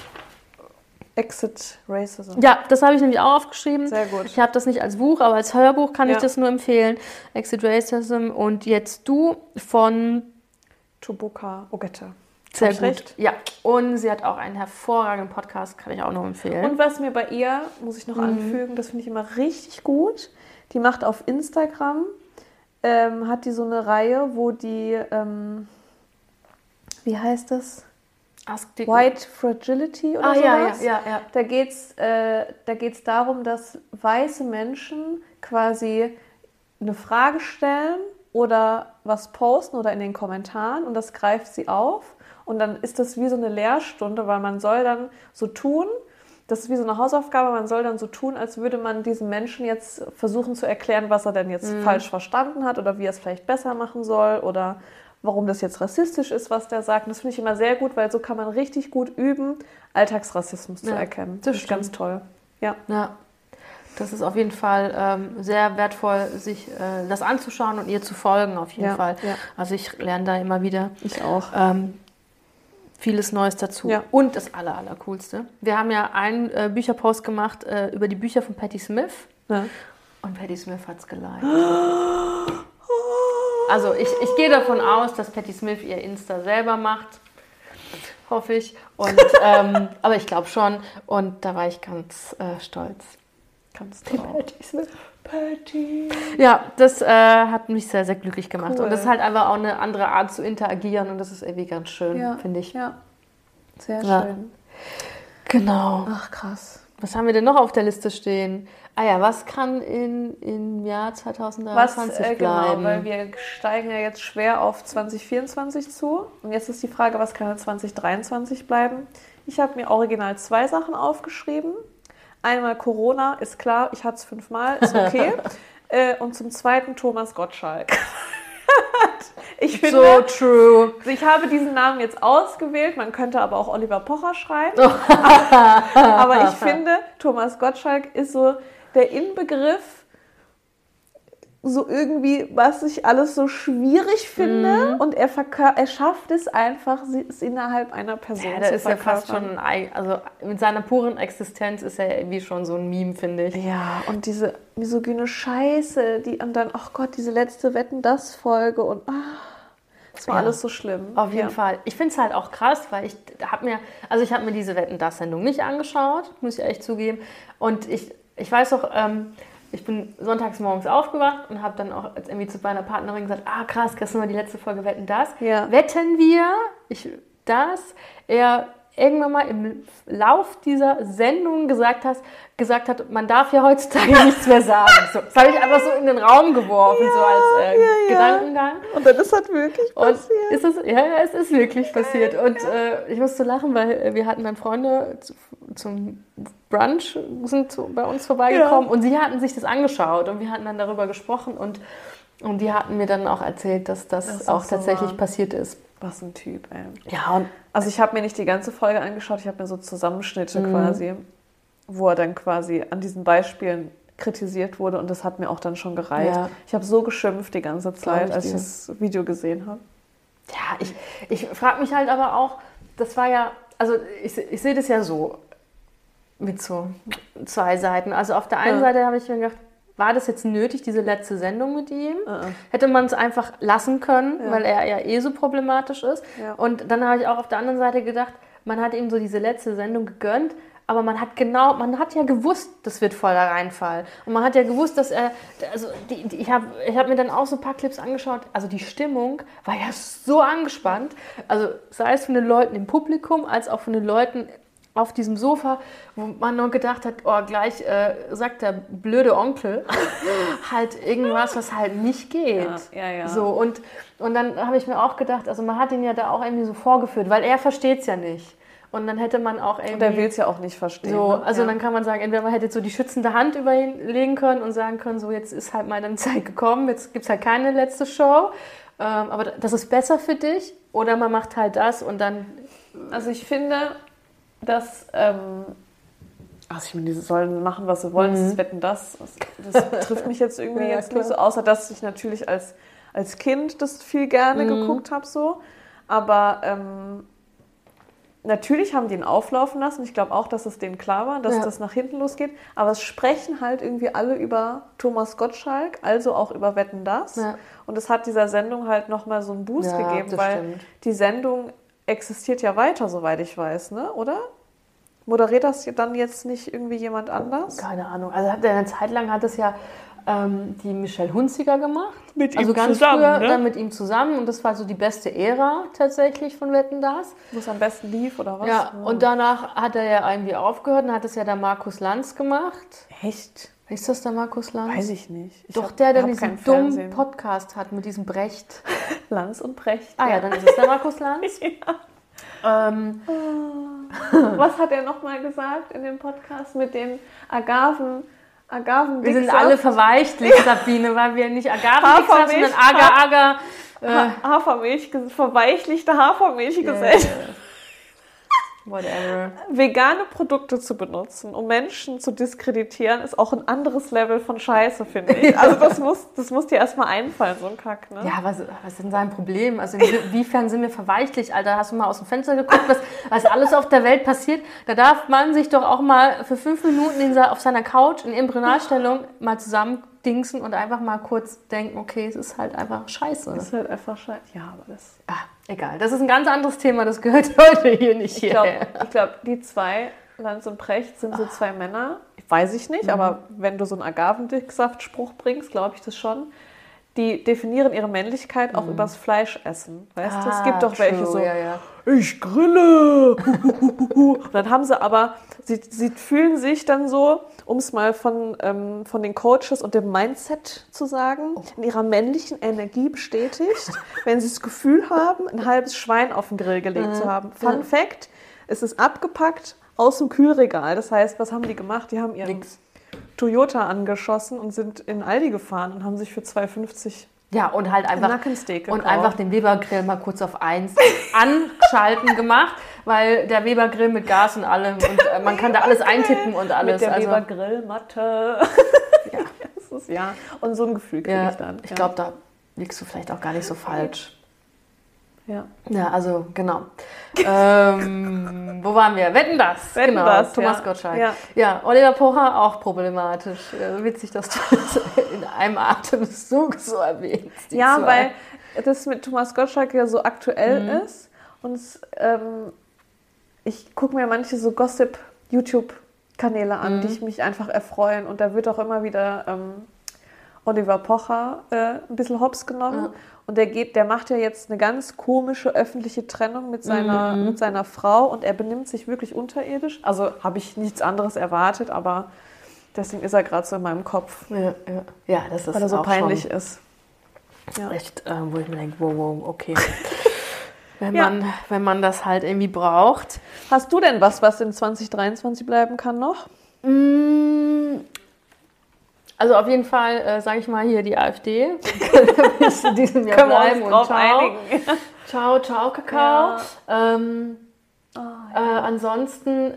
Exit Racism. Ja, das habe ich nämlich auch aufgeschrieben. Sehr gut. Ich habe das nicht als Buch, aber als Hörbuch kann Ja. ich das nur empfehlen. Exit Racism und jetzt du von Tubuka Ogette. sehr gut. recht? Ja, und sie hat auch einen hervorragenden Podcast, kann ich auch nur empfehlen. Und was mir bei ihr, muss ich noch Mhm. anfügen, das finde ich immer richtig gut. Die macht auf Instagram, ähm, hat die so eine Reihe, wo die ähm, wie heißt das? Ask the White Fragility oder Ah, ja, ja, sowas. ja, ja. Da geht es äh, da geht's darum, dass weiße Menschen quasi eine Frage stellen oder was posten oder in den Kommentaren und das greift sie auf. Und dann ist das wie so eine Lehrstunde, weil man soll dann so tun, das ist wie so eine Hausaufgabe, man soll dann so tun, als würde man diesem Menschen jetzt versuchen zu erklären, was er denn jetzt Mhm. falsch verstanden hat oder wie er es vielleicht besser machen soll oder warum das jetzt rassistisch ist, was der sagt. Und das finde ich immer sehr gut, weil so kann man richtig gut üben, Alltagsrassismus zu Ja, erkennen. das Das ist ganz toll. Ja. Ja, das ist auf jeden Fall ähm, sehr wertvoll, sich äh, das anzuschauen und ihr zu folgen, auf jeden Ja, Fall. ja. Also ich lerne da immer wieder Ich auch. ähm, vieles Neues dazu. Ja. Und das Aller, Allercoolste. Wir haben ja einen äh, Bücherpost gemacht äh, über die Bücher von Patti Smith und Patti Smith hat es geliked. [GASPS] Also ich, ich gehe davon aus, dass Patti Smith ihr Insta selber macht. Hoffe ich. Und, [LAUGHS] ähm, aber ich glaube schon. Und da war ich ganz äh, stolz. Kannst du auch. Patty. Ja, das äh, hat mich sehr, sehr glücklich gemacht. Cool. Und das ist halt einfach auch eine andere Art zu interagieren und das ist irgendwie ganz schön, Ja, finde ich. Ja. Sehr Ja. schön. Genau. Ach, krass. Was haben wir denn noch auf der Liste stehen? Ah ja, was kann in, im Jahr Was, 2023 äh, genau, bleiben? weil wir steigen ja jetzt schwer auf 2024 zu. Und jetzt ist die Frage, was kann in 2023 bleiben? Ich habe mir original zwei Sachen aufgeschrieben. Einmal Corona, ist klar, ich hatte es fünfmal, ist okay. [LAUGHS] äh, und zum zweiten Thomas Gottschalk. [LAUGHS] ich finde, so true. ich habe diesen Namen jetzt ausgewählt, man könnte aber auch Oliver Pocher schreiben. [LAUGHS] aber ich finde, Thomas Gottschalk ist so der Inbegriff, so irgendwie, was ich alles so schwierig finde. Und er, er schafft es einfach, sie- es innerhalb einer Person Ja, zu der ist ja fast schon, ein, Ei- also mit seiner puren Existenz ist er irgendwie schon so ein Meme, finde ich. Ja, und diese misogyne Scheiße, die und dann, ach Gott, diese letzte Wetten das Folge und ah, das war Ja. alles so schlimm. Auf jeden ja. Fall. Ich finde es halt auch krass, weil ich habe mir, also ich habe mir diese Wetten das Sendung nicht angeschaut, muss ich ehrlich zugeben. Und ich, ich weiß auch, ähm, ich bin sonntags morgens aufgewacht und habe dann auch als irgendwie zu meiner Partnerin gesagt, ah krass, gestern war die letzte Folge Wetten das. Ja. Wetten wir, ich, dass er irgendwann mal im Lauf dieser Sendung gesagt, hast, gesagt hat, man darf ja heutzutage [LAUGHS] nichts mehr sagen. So, das habe ich einfach so in den Raum geworfen, so als äh, ja, ja. Gedankengang. Und dann ist das wirklich Und passiert. ist es, ja, ja, es ist wirklich passiert. Und äh, ich musste lachen, weil äh, wir hatten dann Freunde zu, zum Brunch sind zu, bei uns vorbeigekommen und sie hatten sich das angeschaut und wir hatten dann darüber gesprochen und, und die hatten mir dann auch erzählt, dass das, Das auch so tatsächlich wahr. passiert ist. Was ein Typ, ey. Ja, Also ich habe mir nicht die ganze Folge angeschaut, ich habe mir so Zusammenschnitte Mhm. quasi, wo er dann quasi an diesen Beispielen kritisiert wurde und das hat mir auch dann schon gereicht. Ja. Ich habe so geschimpft die ganze Zeit, ich als ich das Video gesehen habe. Ja, ich, ich frage mich halt aber auch, das war ja, also ich, ich sehe das ja so mit so zwei Seiten. Also auf der einen Ja. Seite habe ich mir gedacht, war das jetzt nötig, diese letzte Sendung mit ihm? Uh-uh. Hätte man es einfach lassen können, Ja. weil er ja eh so problematisch ist. Ja. Und dann habe ich auch auf der anderen Seite gedacht, man hat ihm so diese letzte Sendung gegönnt, aber man hat genau, man hat ja gewusst, das wird voll da reinfallen. Und man hat ja gewusst, dass er, also die, die, ich habe ich hab mir dann auch so ein paar Clips angeschaut, also die Stimmung war ja so angespannt, also sei es von den Leuten im Publikum, als auch von den Leuten auf diesem Sofa, wo man nur gedacht hat, oh, gleich äh, sagt der blöde Onkel [LAUGHS] halt irgendwas, was halt nicht geht. Ja, ja, ja. So, und, und dann habe ich mir auch gedacht, also man hat ihn ja da auch irgendwie so vorgeführt, weil er versteht es ja nicht. Und dann hätte man auch irgendwie... Und er will es ja auch nicht verstehen. so, ne? also ja. dann kann man sagen, entweder man hätte so die schützende Hand über ihn legen können und sagen können, so jetzt ist halt mal deine Zeit gekommen, jetzt gibt es halt keine letzte Show, ähm, aber das ist besser für dich. Oder man macht halt das und dann Also ich finde, dass, ähm, also ich meine, die sollen machen, was sie wollen, das ist Wetten, das, das, das [LAUGHS] trifft mich jetzt irgendwie Mhm. Ja, jetzt klar. nicht so, außer dass ich natürlich als, als Kind das viel gerne Mhm. geguckt habe so, aber ähm, natürlich haben die ihn auflaufen lassen, ich glaube auch, dass es denen klar war, dass Ja. das nach hinten losgeht, aber es sprechen halt irgendwie alle über Thomas Gottschalk, also auch über Wetten, das Ja. und es hat dieser Sendung halt nochmal so einen Boost Ja, gegeben, das weil stimmt. die Sendung existiert ja weiter, soweit ich weiß, ne? Oder? Moderiert das dann jetzt nicht irgendwie jemand anders? Keine Ahnung. Also hat er eine Zeit lang hat es ja ähm, die Michelle Hunziger gemacht. Mit also ihm ganz zusammen, früher ne? dann mit ihm zusammen und das war so die beste Ära tatsächlich von Wetten das. Wo es am besten lief oder was? Ja, und danach hat er ja irgendwie aufgehört, dann hat es ja der Markus Lanz gemacht. Echt? Ist das der Markus Lanz? Weiß ich nicht. Ich Doch, hab- der, der diesen dummen. Podcast hat mit diesem Brecht. [LAUGHS] Lanz und Brecht. Ah ja, dann ist es der Markus Lanz. [LAUGHS] ähm, Was hat er nochmal gesagt in dem Podcast mit den Agaven? Agaven wir sind alle verweichlicht, Sabine, weil wir nicht Agavendicksaft, Hafermilch. sondern Agar, Agar. Äh, Ha Hafermilch, verweichlichte Hafermilchgesellschaft. Whatever. Vegane Produkte zu benutzen, um Menschen zu diskreditieren, ist auch ein anderes Level von Scheiße, finde ich. [LAUGHS] Also das muss, das muss dir erstmal einfallen, so ein Kack, ne? Ja, was, was ist denn sein Problem? Also inwiefern sind wir verweichlicht, Alter? Hast du mal aus dem Fenster geguckt, was, was alles auf der Welt passiert? Da darf man sich doch auch mal für fünf Minuten in, auf seiner Couch in Embryonalstellung mal zusammendingsen und einfach mal kurz denken, okay, es ist halt einfach scheiße. Das ist halt einfach Scheiße. Ja, aber das... Ah, egal, das ist ein ganz anderes Thema, das gehört [LAUGHS] heute hier nicht Ich glaube, hierher. glaub, die zwei, Lanz und Precht, sind so zwei Männer. Weiß ich nicht, aber wenn du so einen Agavendicksaft-Spruch bringst, glaube ich das schon. Die definieren ihre Männlichkeit auch übers Fleischessen. Weißt du? Es gibt doch welche true, so, Ja, ja. Ich grille. Und [LAUGHS] dann haben sie aber, sie, sie fühlen sich dann so, um es mal von, ähm, von den Coaches und dem Mindset zu sagen, in ihrer männlichen Energie bestätigt, [LAUGHS] wenn sie das Gefühl haben, ein halbes Schwein auf den Grill gelegt zu haben. Fun Fact, es ist abgepackt aus dem Kühlregal. Das heißt, was haben die gemacht? Die haben ihren Nix. Toyota angeschossen und sind in Aldi gefahren und haben sich für 2,50 Ja, und halt einfach, Nackensteak und gekauft. einfach den Weber-Grill mal kurz auf eins [LAUGHS] anschalten gemacht, weil der Weber-Grill mit Gas und allem und äh, man kann da alles eintippen und alles. Mit der also, Weber Grillmatte. Ja. [LAUGHS] Ja. Und so ein Gefühl kriege ja, ich dann. ich glaube, da liegst du vielleicht auch gar nicht so falsch. Ja. Ja, also genau. [LAUGHS] ähm, wo waren wir? Wetten das. Wetten, genau. das, Thomas ja. Gottschalk. Ja. Ja. Oliver Pocher auch problematisch. Äh, witzig, dass du das in einem Atemzug so erwähnst. ja, zwei. weil das mit Thomas Gottschalk ja so aktuell Mhm. ist. Und ähm, ich gucke mir manche so Gossip-YouTube-Kanäle an, Mhm. die ich mich einfach erfreuen. Und da wird auch immer wieder ähm, Oliver Pocher äh, ein bisschen hops genommen. Ja. Und der geht, der macht ja jetzt eine ganz komische öffentliche Trennung mit seiner, Mhm. mit seiner Frau und er benimmt sich wirklich unterirdisch. Also habe ich nichts anderes erwartet, aber deswegen ist er gerade so in meinem Kopf, Ja, ja. ja, das ist weil er so peinlich ist. Ja. echt, äh, wo ich mir denke, wow, wow, okay. [LAUGHS] wenn, Ja. man, wenn man das halt irgendwie braucht. Hast du denn was, was in 2023 bleiben kann noch? Mm, Also auf jeden Fall, äh, sage ich mal, hier die AfD. [LAUGHS] Bis diesem Jahr bleiben und ciao. Ciao, ciao, Kakao. Ähm, äh, ansonsten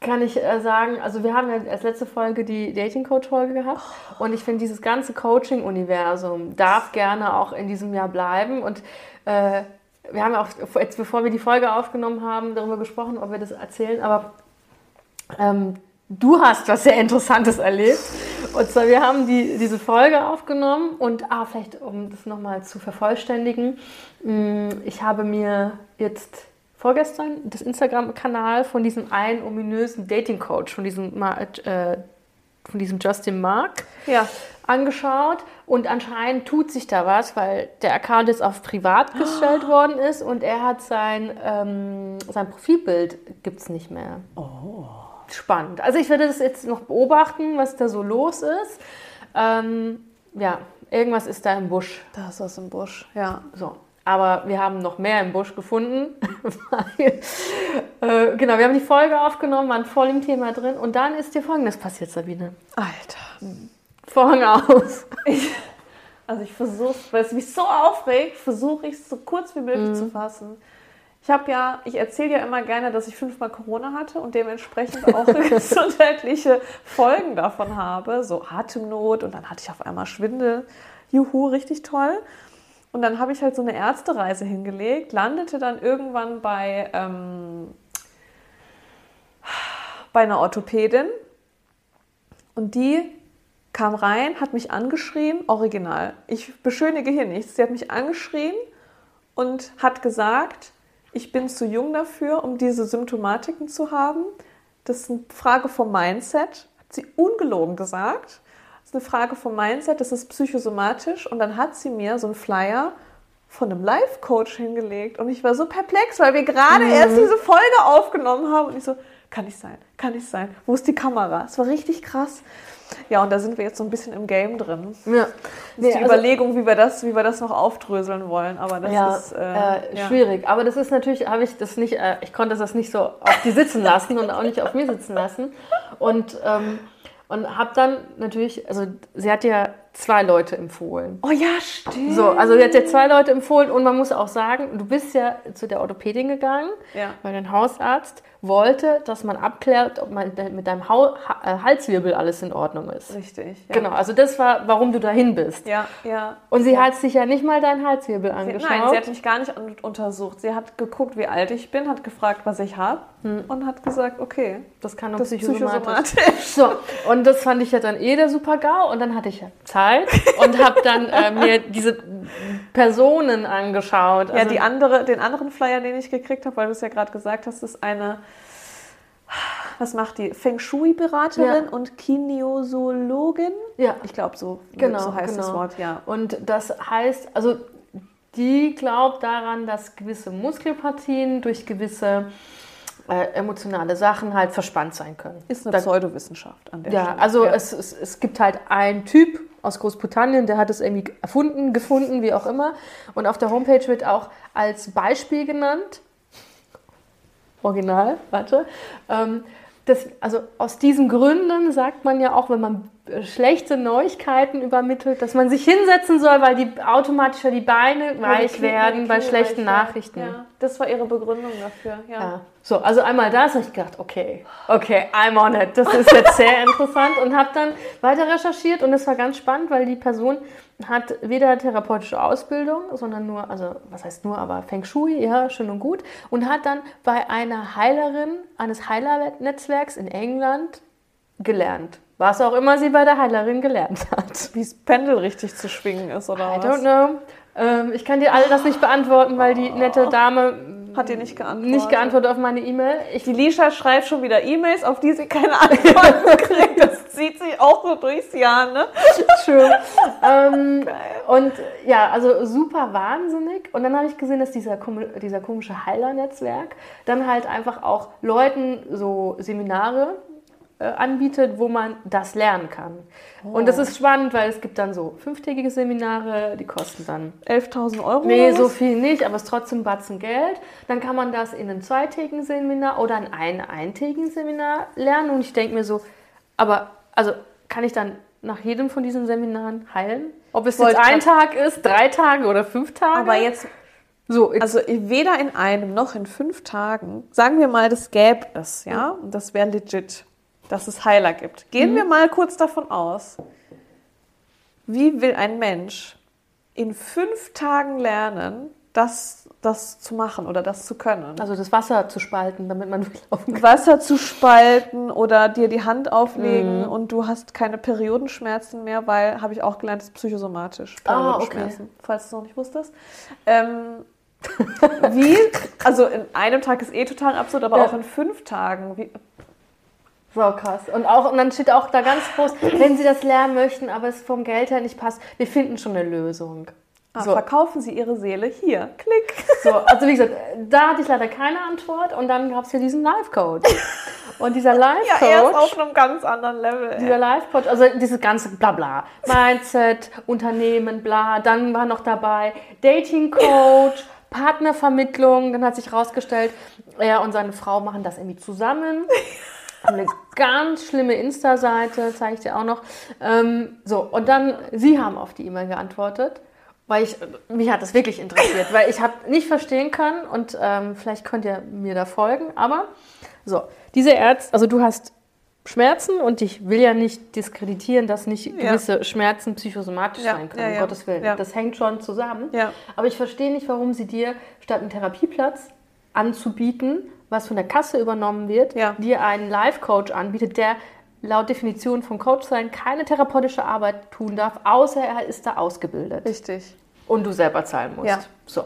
kann ich äh, sagen, also wir haben ja als letzte Folge die Dating-Coach-Folge gehabt. Und ich finde, dieses ganze Coaching-Universum darf gerne auch in diesem Jahr bleiben. Und äh, wir haben ja auch, jetzt bevor wir die Folge aufgenommen haben, darüber gesprochen, ob wir das erzählen, aber ähm, du hast was sehr Interessantes erlebt. Und zwar, wir haben die, diese Folge aufgenommen und, ah, vielleicht um das nochmal zu vervollständigen, mh, ich habe mir jetzt vorgestern das Instagram-Kanal von diesem einen ominösen Dating-Coach, von diesem, äh, von diesem Justin Mark, Ja. angeschaut und anscheinend tut sich da was, weil der Account jetzt auf privat gestellt [GASPS] worden ist und er hat sein, ähm, sein Profilbild gibt es nicht mehr. Spannend. Also ich werde das jetzt noch beobachten, was da so los ist. Ähm, ja, irgendwas ist da im Busch. Da ist was im Busch, ja. So. Aber wir haben noch mehr im Busch gefunden. [LAUGHS] weil, äh, genau, wir haben die Folge aufgenommen, waren voll im Thema drin. Und dann ist dir Folgendes passiert, Sabine. Alter. Vorhang aus. Also ich versuche, weil es mich so aufregt, versuche ich es so kurz wie möglich Mhm. zu fassen. Ich habe ja, ich erzähle ja immer gerne, dass ich fünfmal Corona hatte und dementsprechend auch [LAUGHS] gesundheitliche Folgen davon habe. So Atemnot und dann hatte ich auf einmal Schwindel. Juhu, richtig toll. Und dann habe ich halt so eine Ärztereise hingelegt, landete dann irgendwann bei, ähm, bei einer Orthopädin und die kam rein, hat mich angeschrien, original. Ich beschönige hier nichts. Sie hat mich angeschrien und hat gesagt, ich bin zu jung dafür, um diese Symptomatiken zu haben. Das ist eine Frage vom Mindset. Hat sie ungelogen gesagt. Das ist eine Frage vom Mindset, das ist psychosomatisch. Und dann hat sie mir so einen Flyer von einem Life-Coach hingelegt. Und ich war so perplex, weil wir gerade Mhm. erst diese Folge aufgenommen haben. Und ich so, kann nicht sein, kann nicht sein. Wo ist die Kamera? Es war richtig krass. Ja, und da sind wir jetzt so ein bisschen im Game drin. Ja. Das Nee, ist die also- Überlegung, wie wir, das, wie wir das noch aufdröseln wollen. Aber das ja, ist äh, ja. schwierig. Aber das ist natürlich, habe ich das nicht, äh, ich konnte das nicht so auf die sitzen lassen und auch nicht auf mir sitzen lassen. Und, ähm, und habe dann natürlich, also sie hat ja zwei Leute empfohlen. Oh ja, stimmt. So, also sie hat ja zwei Leute empfohlen und man muss auch sagen, du bist ja zu der Orthopädin gegangen, Ja. weil dein Hausarzt wollte, dass man abklärt, ob man mit deinem äh, Halswirbel alles in Ordnung ist. Richtig. Ja. Genau, also das war, warum du dahin bist. Ja, ja. Und sie ja. hat sich ja nicht mal deinen Halswirbel angeschaut. nein, sie hat mich gar nicht un- untersucht. Sie hat geguckt, wie alt ich bin, hat gefragt, was ich habe und hat gesagt, okay, das kann auch das psychosomatisch. psychosomatisch. So, und das fand ich ja dann eh der Super-GAU. Und dann hatte ich ja Zeit und habe dann äh, mir diese Personen angeschaut. Ja, Also- die andere, den anderen Flyer, den ich gekriegt habe, weil du es ja gerade gesagt hast, ist eine, was macht die? Feng Shui-Beraterin Ja. und Kinesiologin. Ja. Ich glaube, so, Genau, so heißt das genau. Wort, ja. Und das heißt, also die glaubt daran, dass gewisse Muskelpartien durch gewisse äh, emotionale Sachen halt verspannt sein können. Ist eine Da- Pseudowissenschaft an der Ja, Stelle. also ja. Es, es, es gibt halt einen Typ aus Großbritannien, der hat es irgendwie erfunden, gefunden, wie auch immer. Und auf der Homepage wird auch als Beispiel genannt, original, warte, ähm, das, also aus diesen Gründen sagt man ja auch, wenn man schlechte Neuigkeiten übermittelt, dass man sich hinsetzen soll, weil die automatischer die Beine weich Knie- werden die bei schlechten. Nachrichten. Ja, das war ihre Begründung dafür, ja. Ja. So, also einmal das habe ich gedacht, okay, okay, I'm on it. Das ist jetzt sehr interessant und habe dann weiter recherchiert und es war ganz spannend, weil die Person hat weder therapeutische Ausbildung, sondern nur, also was heißt nur, aber Feng Shui, ja, schön und gut und hat dann bei einer Heilerin eines Heilernetzwerks in England gelernt. Was auch immer sie bei der Heilerin gelernt hat. [LAUGHS] Wie das Pendel richtig zu schwingen ist, oder I was? don't know. Ähm, ich kann dir all das nicht beantworten, weil die nette Dame Hat ihr nicht geantwortet? nicht geantwortet auf meine E-Mail. Die Lisha schreibt schon wieder E-Mails, auf die sie keine Antworten [LAUGHS] kriegt. Das zieht sich auch so durchs Jahr, ne? [LAUGHS] True. ähm, und ja, also super wahnsinnig. Und dann habe ich gesehen, dass dieser, dieser komische Heiler-Netzwerk dann halt einfach auch Leuten so Seminare anbietet, wo man das lernen kann. Und das ist spannend, weil es gibt dann so fünftägige Seminare, die kosten dann 11.000 Euro? Nee, so viel nicht, aber es ist trotzdem Batzen Geld. Dann kann man das in einem zweitägigen Seminar oder in einem eintägigen Seminar lernen. Und ich denke mir so, aber also kann ich dann nach jedem von diesen Seminaren heilen? Ob es jetzt Wollte ich ein Tag ist, drei Tage oder fünf Tage? Aber jetzt, so, jetzt, also weder in einem noch in fünf Tagen, sagen wir mal, das gäbe es, ja? Und das wäre legit, dass es Heiler gibt. Gehen wir mal kurz davon aus, wie will ein Mensch in fünf Tagen lernen, das, das zu machen oder das zu können? also das Wasser zu spalten, damit man [LAUGHS] laufen kann. Wasser zu spalten oder dir die Hand auflegen Mhm. und du hast keine Periodenschmerzen mehr, weil, habe ich auch gelernt, ist psychosomatisch. Ah, okay. Periodenschmerzen, falls du es noch nicht wusstest. Ähm, [LAUGHS] wie, also in einem Tag ist eh total absurd, aber Ja. auch in fünf Tagen. Wie, So krass. Und, auch, und dann steht auch da ganz groß, wenn Sie das lernen möchten, aber es vom Geld her nicht passt, wir finden schon eine Lösung. ah, So. Verkaufen Sie Ihre Seele hier. Klick. So, also wie gesagt, da hatte ich leider keine Antwort und dann gab es ja diesen Live-Coach. Und dieser [LAUGHS] Ja, er ist Live-Coach, auf einem ganz anderen Level. ey. dieser Live-Coach, also dieses ganze Blabla, Mindset, Unternehmen, bla, dann war noch dabei Dating-Coach, Partnervermittlung, dann hat sich rausgestellt, er und seine Frau machen das irgendwie zusammen. [LAUGHS] Eine ganz schlimme Insta-Seite, zeige ich dir auch noch. Ähm, so, und dann, sie haben auf die E-Mail geantwortet, weil ich, mich hat das wirklich interessiert, weil ich habe nicht verstehen können und ähm, vielleicht könnt ihr mir da folgen, aber so, diese Ärzte, also du hast Schmerzen und ich will ja nicht diskreditieren, dass nicht Ja. gewisse Schmerzen psychosomatisch Ja, sein können, ja, um ja. Gottes Willen. Ja. Das hängt schon zusammen. Ja. Aber ich verstehe nicht, warum sie dir statt einen Therapieplatz anzubieten, was von der Kasse übernommen wird, Ja. dir einen Life-Coach anbietet, der laut Definition vom Coach sein keine therapeutische Arbeit tun darf, außer er ist da ausgebildet Richtig. und du selber zahlen musst. Ja. So.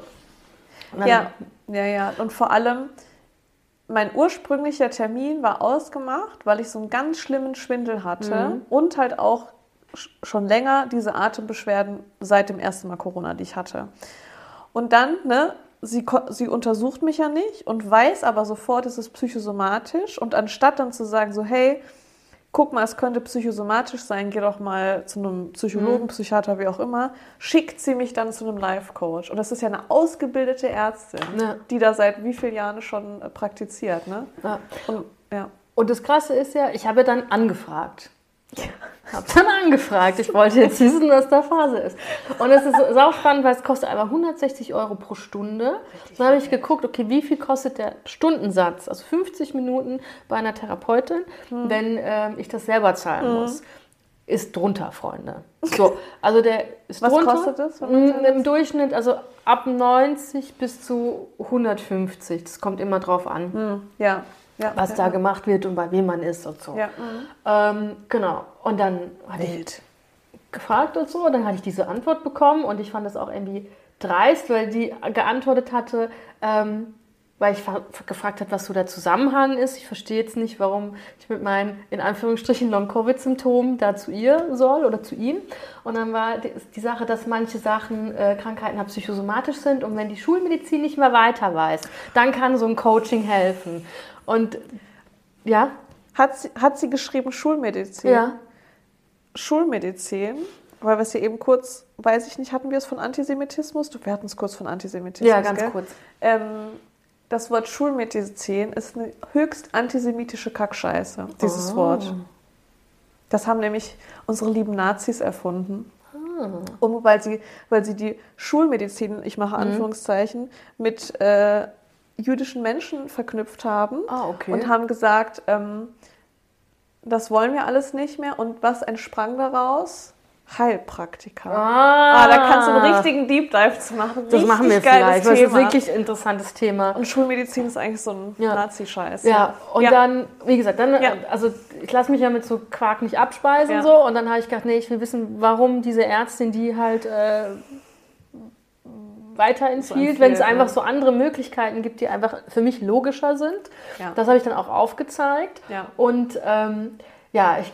Ja, ja, ja. Und vor allem, mein ursprünglicher Termin war ausgemacht, weil ich so einen ganz schlimmen Schwindel hatte Mhm. und halt auch sch- schon länger diese Atembeschwerden seit dem ersten Mal Corona, die ich hatte. Und dann, ne, sie, sie untersucht mich ja nicht und weiß aber sofort, es ist psychosomatisch. Und anstatt dann zu sagen, so, hey, guck mal, es könnte psychosomatisch sein, geh doch mal zu einem Psychologen, Psychiater, wie auch immer, schickt sie mich dann zu einem Life-Coach. Und das ist ja eine ausgebildete Ärztin, Ja. die da seit wie vielen Jahren schon äh, praktiziert. Ne? Ja. Und, ja. Und das Krasse ist ja, ich habe dann angefragt. Habe dann angefragt. Ich wollte jetzt wissen, was da Phase ist. Und es ist sau spannend, weil es kostet einfach 160 Euro pro Stunde. Dann habe ich geguckt, okay, wie viel kostet der Stundensatz? Also 50 Minuten bei einer Therapeutin, wenn ähm, ich das selber zahlen muss. Ist drunter, Freunde. So, also der ist Was drunter. kostet das, selber Im Durchschnitt, also ab 90 bis zu 150. Das kommt immer drauf an Hm, ja. Ja. was ja, da ja. gemacht wird und bei wem man ist und so. Ähm, genau. Und dann hatte ich gefragt und so, und dann hatte ich diese Antwort bekommen und ich fand das auch irgendwie dreist, weil die geantwortet hatte, ähm, weil ich gefragt habe, was so der Zusammenhang ist. Ich verstehe jetzt nicht, warum ich mit meinen, in Anführungsstrichen, Long-Covid-Symptomen da zu ihr soll oder zu ihm. Und dann war die, die Sache, dass manche Sachen, äh, Krankheiten halt psychosomatisch sind und wenn die Schulmedizin nicht mehr weiter weiß, dann kann so ein Coaching helfen. Und ja, Hat, sie, hat sie geschrieben Schulmedizin? ja. Schulmedizin, weil wir es ja eben kurz, weiß ich nicht, hatten wir es von Antisemitismus? Du, wir hatten es kurz von Antisemitismus. Ja, ganz gell? kurz. Ähm, das Wort Schulmedizin ist eine höchst antisemitische Kackscheiße, dieses Oh. Wort. Das haben nämlich unsere lieben Nazis erfunden. Ah. Und weil sie, weil sie die Schulmedizin, ich Mhm. mache Anführungszeichen, mit äh, jüdischen Menschen verknüpft haben Ah, okay. und haben gesagt, ähm, das wollen wir alles nicht mehr. Und was entsprang daraus? Heilpraktiker. Ah, Ah, da kannst du einen richtigen Deep Dive zu machen. Das machen wir Richtig vielleicht, weil es ist Thema. wirklich ein interessantes Thema. Und Schulmedizin ist eigentlich so ein Ja. Nazi-Scheiß. Ja, und ja. dann, wie gesagt, dann, Ja. also ich lasse mich ja mit so Quark nicht abspeisen Ja. so und dann habe ich gedacht, nee, ich will wissen, warum diese Ärztin, die halt äh, weiterempfiehlt, wenn es einfach so andere Möglichkeiten gibt, die einfach für mich logischer sind. Ja. Das habe ich dann auch aufgezeigt. Ja. Und ähm, ja, ich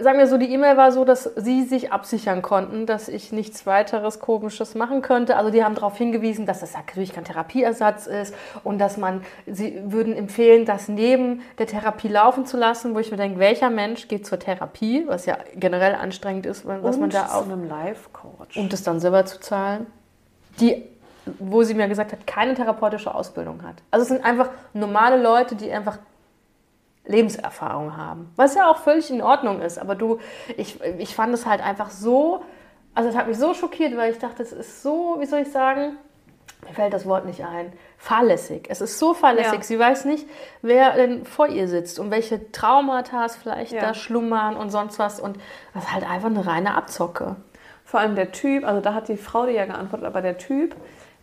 sagen wir so, die E-Mail war so, dass sie sich absichern konnten, dass ich nichts weiteres Komisches machen könnte. Also die haben darauf hingewiesen, dass das natürlich kein Therapieersatz ist und dass man, sie würden empfehlen, das neben der Therapie laufen zu lassen, wo ich mir denke, welcher Mensch geht zur Therapie, was ja generell anstrengend ist, was und man da zu auf, einem Life-Coach. um das dann selber zu zahlen, die, wo sie mir gesagt hat, keine therapeutische Ausbildung hat. Also es sind einfach normale Leute, die einfach Lebenserfahrung haben. Was ja auch völlig in Ordnung ist. Aber du, ich, ich fand es halt einfach so, also es hat mich so schockiert, weil ich dachte, es ist so, wie soll ich sagen, mir fällt das Wort nicht ein, fahrlässig. Es ist so fahrlässig. Ja. Sie weiß nicht, wer denn vor ihr sitzt und welche Traumata vielleicht Ja. da schlummern und sonst was. Und das ist halt einfach eine reine Abzocke. Vor allem der Typ, also da hat die Frau dir ja geantwortet, aber der Typ,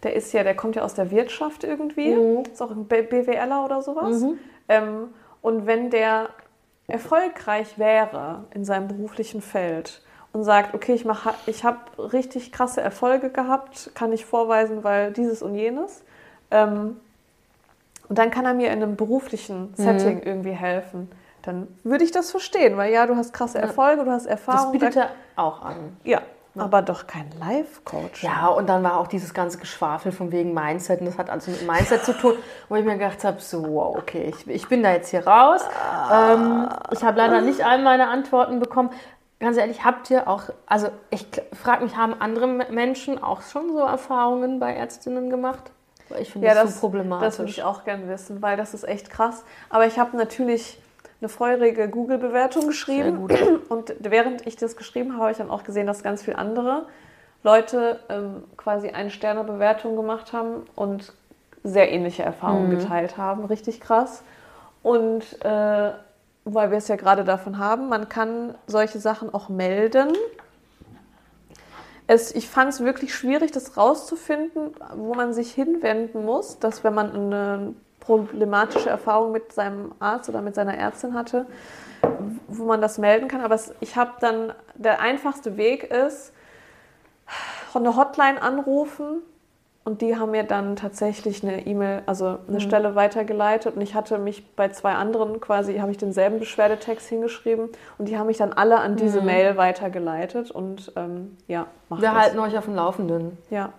der ist ja, der kommt ja aus der Wirtschaft irgendwie, Mhm. ist auch ein BWLer oder sowas. Ähm, und wenn der erfolgreich wäre in seinem beruflichen Feld und sagt, okay, ich, mach, ich habe richtig krasse Erfolge gehabt, kann ich vorweisen, weil dieses und jenes, ähm, und dann kann er mir in einem beruflichen Setting irgendwie helfen, dann würde ich das verstehen, weil ja, du hast krasse Erfolge, du hast Das Erfahrung. bietet da- er auch an. ja, aber doch kein Life-Coach. Ja, und dann war auch dieses ganze Geschwafel von wegen Mindset. Und das hat also mit Mindset zu tun, wo ich mir gedacht habe, so, wow, okay, ich, ich bin da jetzt hier raus. Ähm, ich habe leider nicht all meine Antworten bekommen. Ganz ehrlich, habt ihr auch, also ich frage mich, haben andere Menschen auch schon so Erfahrungen bei Ärztinnen gemacht? Weil ich finde Ja, das, das, so problematisch. das würde ich auch gerne wissen, weil das ist echt krass. Aber ich habe natürlich eine feurige Google-Bewertung geschrieben. [CLEARS THROAT] Und während ich das geschrieben habe, habe ich dann auch gesehen, dass ganz viele andere Leute ähm, quasi eine Sterne-Bewertung gemacht haben und sehr ähnliche Erfahrungen Mhm. geteilt haben. Richtig krass. Und äh, weil wir es ja gerade davon haben, man kann solche Sachen auch melden. Es, ich fand es wirklich schwierig, das rauszufinden, wo man sich hinwenden muss, dass wenn man eine problematische Erfahrung mit seinem Arzt oder mit seiner Ärztin hatte, wo man das melden kann. Aber es, ich habe dann, der einfachste Weg ist, eine Hotline anrufen Und die haben mir dann tatsächlich eine E-Mail, also eine Mhm. Stelle weitergeleitet. Und ich hatte mich bei zwei anderen quasi, habe ich denselben Beschwerdetext hingeschrieben. Und die haben mich dann alle an diese Mail weitergeleitet. Und ähm, ja, macht Mhm. Wir das. halten euch auf dem Laufenden. Ja.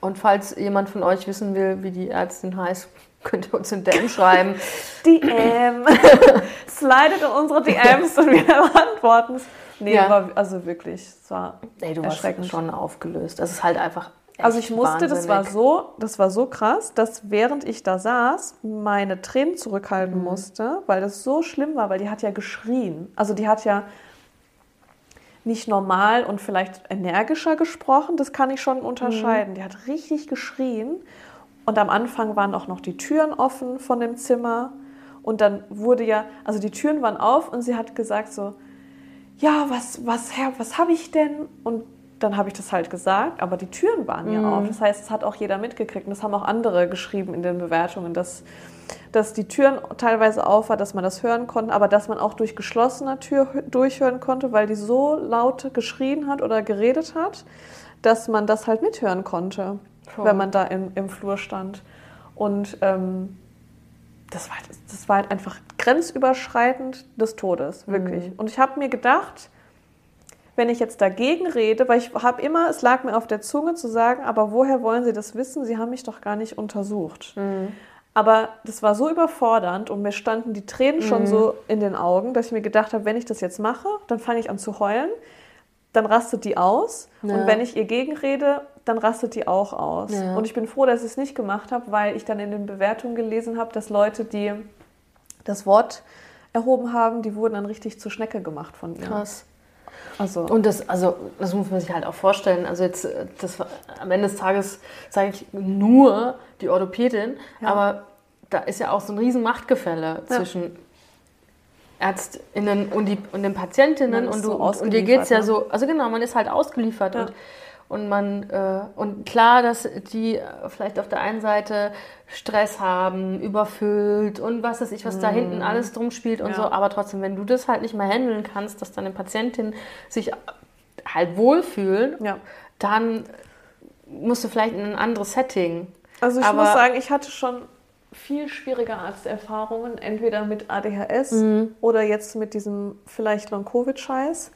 Und falls jemand von euch wissen will, wie die Ärztin heißt, könnt ihr uns in DM schreiben. [LAUGHS] DM. [LAUGHS] Slidet in unsere DMs und wir beantworten es. Nee, Ja. aber also wirklich, es war Ey, du erschreckend. schon aufgelöst. Das ist halt einfach. Also ich musste, das war wahnsinnig. so, das war so krass, dass während ich da saß, meine Tränen zurückhalten Mhm. musste, weil das so schlimm war, weil die hat ja geschrien. Also die hat ja nicht normal und vielleicht energischer gesprochen, das kann ich schon unterscheiden. Die hat richtig geschrien und am Anfang waren auch noch die Türen offen von dem Zimmer und dann wurde ja, also die Türen waren auf und sie hat gesagt so, ja, was, was, Herr, was habe ich denn? Und dann habe ich das halt gesagt, aber die Türen waren ja auf. Das heißt, es hat auch jeder mitgekriegt. Und das haben auch andere geschrieben in den Bewertungen, dass, dass die Türen teilweise auf war, dass man das hören konnte, aber dass man auch durch geschlossene Tür hö- durchhören konnte, weil die so laut geschrien hat oder geredet hat, dass man das halt mithören konnte, Voll. wenn man da im, im Flur stand. Und ähm, das war, das war halt einfach grenzüberschreitend des Todes, wirklich. Und ich habe mir gedacht, wenn ich jetzt dagegen rede, weil ich habe immer, es lag mir auf der Zunge zu sagen, aber woher wollen Sie das wissen? Sie haben mich doch gar nicht untersucht. Aber das war so überfordernd und mir standen die Tränen schon so in den Augen, dass ich mir gedacht habe, wenn ich das jetzt mache, dann fange ich an zu heulen, dann rastet die aus. Ja. Und wenn ich ihr gegenrede, dann rastet die auch aus. Ja. Und ich bin froh, dass ich es nicht gemacht habe, weil ich dann in den Bewertungen gelesen habe, dass Leute, die das Wort erhoben haben, die wurden dann richtig zur Schnecke gemacht von ihr. Krass. Also, Und das, also, das muss man sich halt auch vorstellen. Also jetzt, äh, das war, am Ende des Tages sage ich nur die Orthopädin, Ja. aber da ist ja auch so ein riesen Machtgefälle Ja. zwischen Ärztinnen und, die, und den Patientinnen und, so du, und dir geht es ja ne? so, also genau, man ist halt ausgeliefert Ja. und, und man, äh, und klar, dass die äh, vielleicht auf der einen Seite Stress haben, überfüllt und was weiß ich, was da hinten alles drum spielt und Mhm. Ja. so, aber trotzdem, wenn du das halt nicht mehr handeln kannst, dass deine Patientin sich halt wohlfühlen, ja. dann musst du vielleicht in ein anderes Setting. Also ich Aber- muss sagen, ich hatte schon viel schwierige Arzterfahrungen, entweder mit ADHS Mhm. oder jetzt mit diesem vielleicht Long-Covid-Scheiß.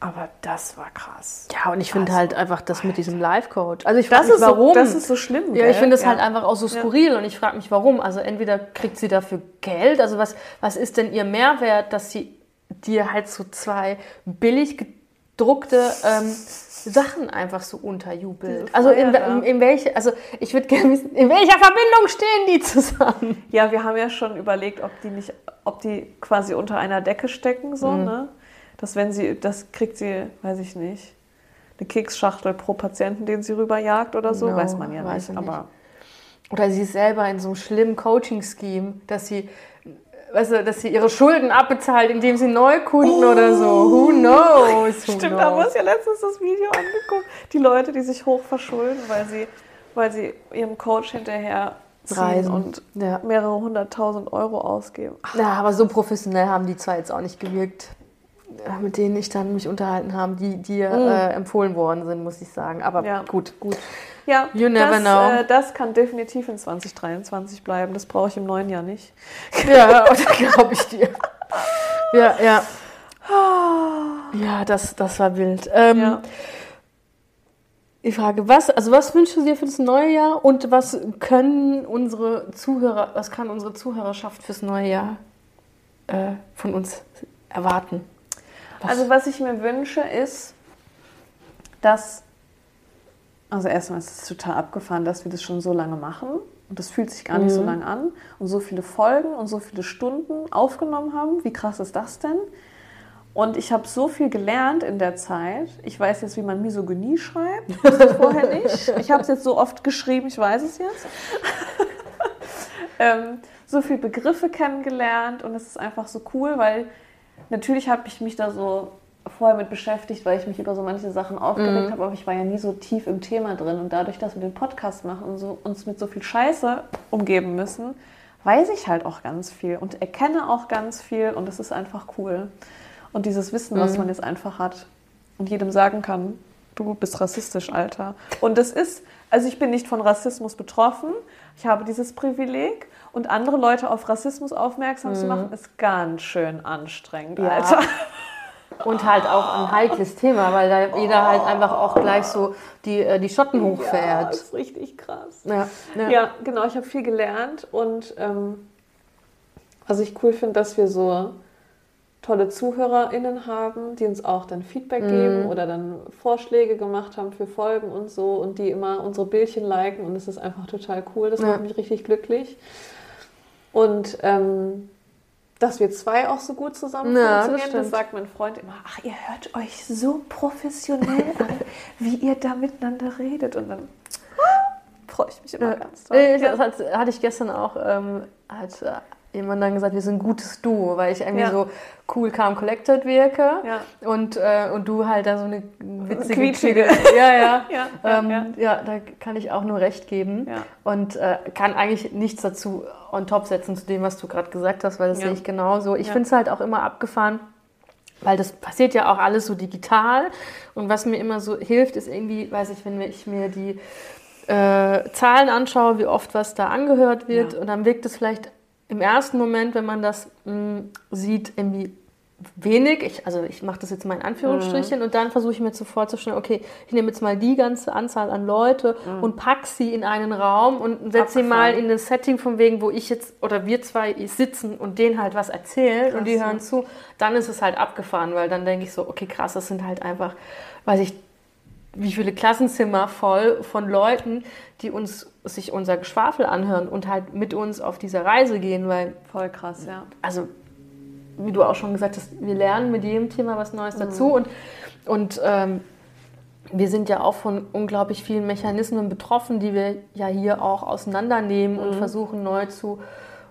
Aber das war krass. Ja, und ich finde Also, halt einfach das mit diesem Life-Coach. Also ich frage mich, warum. so, das ist so schlimm. ja, ich gell? finde es Ja. halt einfach auch so skurril und ich frage mich, warum. Also entweder kriegt sie dafür Geld, also was, was ist denn ihr Mehrwert, dass sie dir halt so zwei billig gedruckte ähm, Sachen einfach so unterjubelt. Also in, in, in welche, also ich würde gerne wissen, in welcher Verbindung stehen die zusammen? Ja, wir haben ja schon überlegt, ob die nicht, ob die quasi unter einer Decke stecken, so, Mhm. ne? Dass wenn sie, das kriegt sie, weiß ich nicht, eine Keksschachtel pro Patienten, den sie rüberjagt oder so, No, weiß man ja nicht. ich nicht. Aber Oder sie ist selber in so einem schlimmen Coaching-Scheme, dass sie, weißt du, dass sie ihre Schulden abbezahlt, indem sie Neukunden oder so. Who knows? Who Stimmt, da haben wir knows? uns ja letztens das Video angeguckt. Die Leute, die sich hoch verschulden, weil sie, weil sie ihrem Coach hinterher Reisen. und Ja. mehrere hunderttausend Euro ausgeben. Ja, aber so professionell haben die zwar jetzt auch nicht gewirkt, mit denen ich dann mich unterhalten habe, die dir äh, empfohlen worden sind, muss ich sagen. Aber Mhm. Ja. gut, gut. Ja, You never das, know. Äh, das kann definitiv in 2023 bleiben. Das brauche ich im neuen Jahr nicht. [LAUGHS] Ja, das glaube ich dir. Ja, ja. Ja, das, das war wild. Ähm, Ja. Ich frage, was, also was wünschst du dir für das neue Jahr und was können unsere Zuhörer, was kann unsere Zuhörerschaft fürs neue Jahr äh, von uns erwarten? Was- Also was ich mir wünsche ist, dass, also erstmal ist es total abgefahren, dass wir das schon so lange machen und das fühlt sich gar nicht so Mhm. lange an und so viele Folgen und so viele Stunden aufgenommen haben. Wie krass ist das denn? Und ich habe so viel gelernt in der Zeit. Ich weiß jetzt, wie man Misogynie schreibt. Wusste ich vorher nicht. [LAUGHS] Ich habe es jetzt so oft geschrieben, ich weiß es jetzt. [LAUGHS] ähm, so viele Begriffe kennengelernt und es ist einfach so cool, weil natürlich habe ich mich da so vorher mit beschäftigt, weil ich mich über so manche Sachen aufgeregt habe, aber ich war ja nie so tief im Thema drin. Und dadurch, dass wir den Podcast machen und so, uns mit so viel Scheiße umgeben müssen, weiß ich halt auch ganz viel und erkenne auch ganz viel und es ist einfach cool. Und dieses Wissen, was man jetzt einfach hat und jedem sagen kann, du bist rassistisch, Alter. Und das ist, also ich bin nicht von Rassismus betroffen. Ich habe dieses Privileg. Und andere Leute auf Rassismus aufmerksam mhm. zu machen, ist ganz schön anstrengend, ja. Alter. Und halt auch ein heikles Thema, weil da oh. jeder halt einfach auch gleich so die, äh, die Schotten hochfährt. Ja, das ist richtig krass. Ja, ja. ja genau, ich habe viel gelernt und ähm, was ich cool finde, dass wir so tolle ZuhörerInnen haben, die uns auch dann Feedback mhm. geben oder dann Vorschläge gemacht haben für Folgen und so und die immer unsere Bildchen liken und das ist einfach total cool. Das ja. macht mich richtig glücklich. Und ähm, dass wir zwei auch so gut zusammen ja, funktionieren, das, das, sagt mein Freund immer, ach, ihr hört euch so professionell an, wie ihr da miteinander redet und dann freue ich mich immer ja. ganz toll. Das hatte ich gestern auch, ähm, hat äh, jemand dann gesagt, wir sind ein gutes Duo, weil ich irgendwie ja. so cool, calm, collected wirke ja. und, äh, und du halt da so eine witzige, quietschige. [LAUGHS] Ja, ja. ja, ähm, ja, da kann ich auch nur recht geben und äh, kann eigentlich nichts dazu on top setzen zu dem, was du gerade gesagt hast, weil das sehe ich genauso. Ich finde es halt auch immer abgefahren, weil das passiert ja auch alles so digital und was mir immer so hilft, ist irgendwie, weiß ich, wenn ich mir die äh, Zahlen anschaue, wie oft was da angehört wird und dann wirkt es vielleicht im ersten Moment, wenn man das mh, mm, sieht, irgendwie wenig. Ich, also ich mache das jetzt mal in Anführungsstrichen mhm. und dann versuche ich mir zu vorzustellen, okay, ich nehme jetzt mal die ganze Anzahl an Leute mhm. und pack sie in einen Raum und setze sie mal in ein Setting von wegen, wo ich jetzt oder wir zwei sitzen und denen halt was erzählen krass, und die hören ja. zu, dann ist es halt abgefahren, weil dann denke ich so, okay, krass, das sind halt einfach, weiß ich, wie viele Klassenzimmer voll von Leuten, die uns sich unser Geschwafel anhören und halt mit uns auf dieser Reise gehen, weil voll krass, ja. Also wie du auch schon gesagt hast, wir lernen mit jedem Thema was Neues mhm. dazu und und ähm, wir sind ja auch von unglaublich vielen Mechanismen betroffen, die wir ja hier auch auseinandernehmen mhm. und versuchen neu zu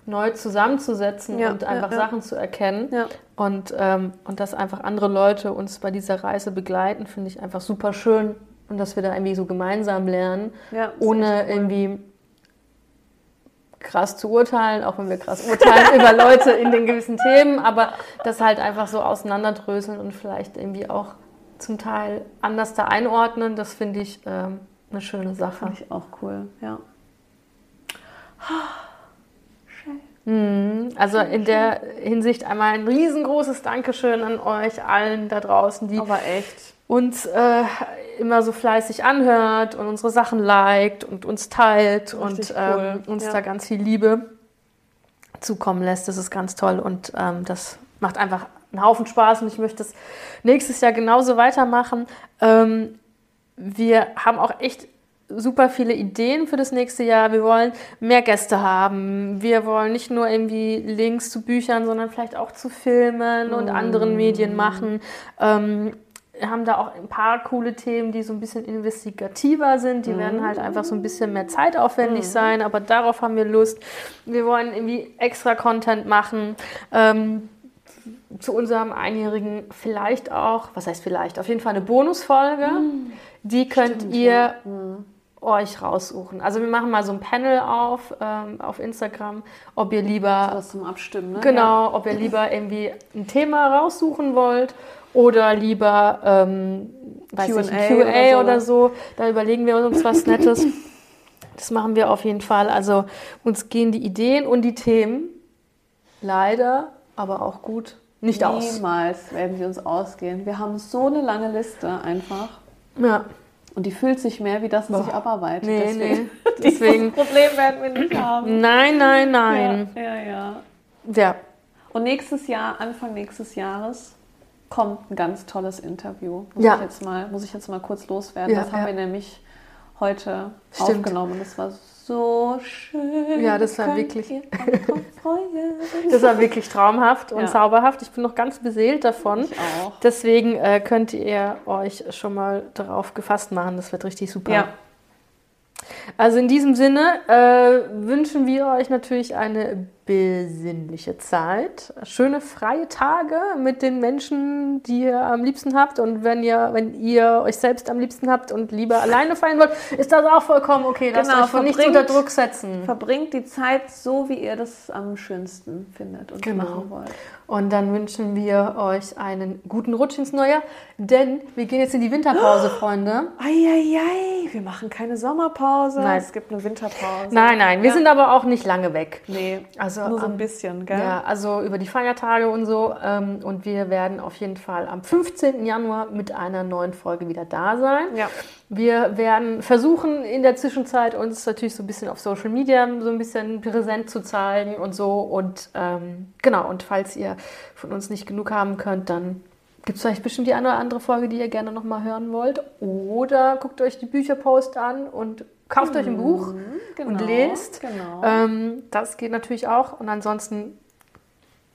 neu zusammenzusetzen ja, und einfach ja, Sachen zu erkennen. Und, ähm, und dass einfach andere Leute uns bei dieser Reise begleiten, finde ich einfach super schön. Und dass wir da irgendwie so gemeinsam lernen, ohne cool. irgendwie krass zu urteilen, auch wenn wir krass urteilen [LAUGHS] über Leute in den gewissen Themen, aber das halt einfach so auseinanderdröseln und vielleicht irgendwie auch zum Teil anders da einordnen, das finde ich ähm, eine schöne Sache. Finde ich auch cool, ja. Mhm. Also in der Hinsicht einmal ein riesengroßes Dankeschön an euch allen da draußen, die uns äh, immer so fleißig anhört und unsere Sachen liked und uns teilt Richtig und ähm, uns ja. da ganz viel Liebe zukommen lässt. Das ist ganz toll und ähm, das macht einfach einen Haufen Spaß und ich möchte es nächstes Jahr genauso weitermachen. Ähm, wir haben auch echt super viele Ideen für das nächste Jahr. Wir wollen mehr Gäste haben. Wir wollen nicht nur irgendwie Links zu Büchern, sondern vielleicht auch zu Filmen und mm. anderen Medien machen. Ähm, wir haben da auch ein paar coole Themen, die so ein bisschen investigativer sind. Die mm. werden halt einfach so ein bisschen mehr zeitaufwendig mm. sein, aber darauf haben wir Lust. Wir wollen irgendwie extra Content machen. Ähm, zu unserem Einjährigen vielleicht auch, was heißt vielleicht, auf jeden Fall eine Bonusfolge. Mm. Die könnt Stimmt, ihr ja. Euch raussuchen. Also wir machen mal so ein Panel auf ähm, auf Instagram, ob ihr lieber was zum Abstimmen, ne? Genau, ob ihr lieber irgendwie ein Thema raussuchen wollt oder lieber ähm, weiß Q&A, ich, QA oder, so. oder so. Da überlegen wir uns was Nettes. Das machen wir auf jeden Fall. Also uns gehen die Ideen und die Themen leider, aber auch gut nicht Niemals aus. Niemals werden sie uns ausgehen. Wir haben so eine lange Liste einfach. Ja. Und die fühlt sich mehr wie das, was sich abarbeitet. Nee, deswegen, nee. [LAUGHS] Deswegen. Problem werden wir nicht [CLEARS THROAT] haben. Nein, nein, nein. Ja, ja, ja. ja. Und nächstes Jahr, Anfang nächstes Jahres, kommt ein ganz tolles Interview. Muss, ja. ich, jetzt mal, muss ich jetzt mal kurz loswerden. Ja, das haben wir nämlich heute Stimmt. aufgenommen. Das war so schön. Ja, das war wirklich. [LAUGHS] das war wirklich traumhaft und ja. zauberhaft. Ich bin noch ganz beseelt davon. Ich auch. Deswegen äh, könnt ihr euch schon mal darauf gefasst machen. Das wird richtig super. Ja. Also in diesem Sinne äh, wünschen wir euch natürlich eine besinnliche Zeit, schöne freie Tage mit den Menschen, die ihr am liebsten habt. Und wenn ihr, wenn ihr euch selbst am liebsten habt und lieber alleine feiern wollt, ist das auch vollkommen okay. Lasst Genau, euch von nichts unter Druck setzen. Verbringt die Zeit so, wie ihr das am schönsten findet und Genau. machen wollt. Und dann wünschen wir euch einen guten Rutsch ins neue Jahr, denn wir gehen jetzt in die Winterpause, [GASPS] Freunde. Eieiei, wir machen keine Sommerpause. Nein. Es gibt eine Winterpause. Nein, nein, wir Ja. sind aber auch nicht lange weg. Nee, Also nur so ein bisschen, gell? Ja, also über die Feiertage und so. Ähm, und wir werden auf jeden Fall am 15. Januar mit einer neuen Folge wieder da sein. Ja. Wir werden versuchen, in der Zwischenzeit uns natürlich so ein bisschen auf Social Media so ein bisschen präsent zu zeigen und so. Und ähm, genau, und falls ihr von uns nicht genug haben könnt, dann gibt es vielleicht bestimmt die eine oder andere Folge, die ihr gerne nochmal hören wollt. Oder guckt euch die Bücherpost an und kauft euch ein Buch und genau, lest. genau. Ähm, das geht natürlich auch. Und ansonsten,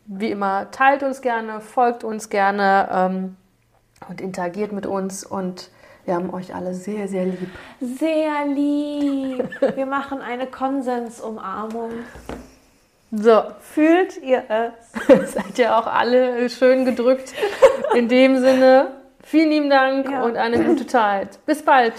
wie immer, teilt uns gerne, folgt uns gerne ähm, und interagiert mit uns. Und wir haben euch alle sehr, sehr lieb. Sehr lieb. Wir machen eine Konsensumarmung. So, Fühlt ihr es? [LAUGHS] seid ihr auch alle schön gedrückt. In dem Sinne, vielen lieben Dank Ja. und eine gute Zeit. Bis bald.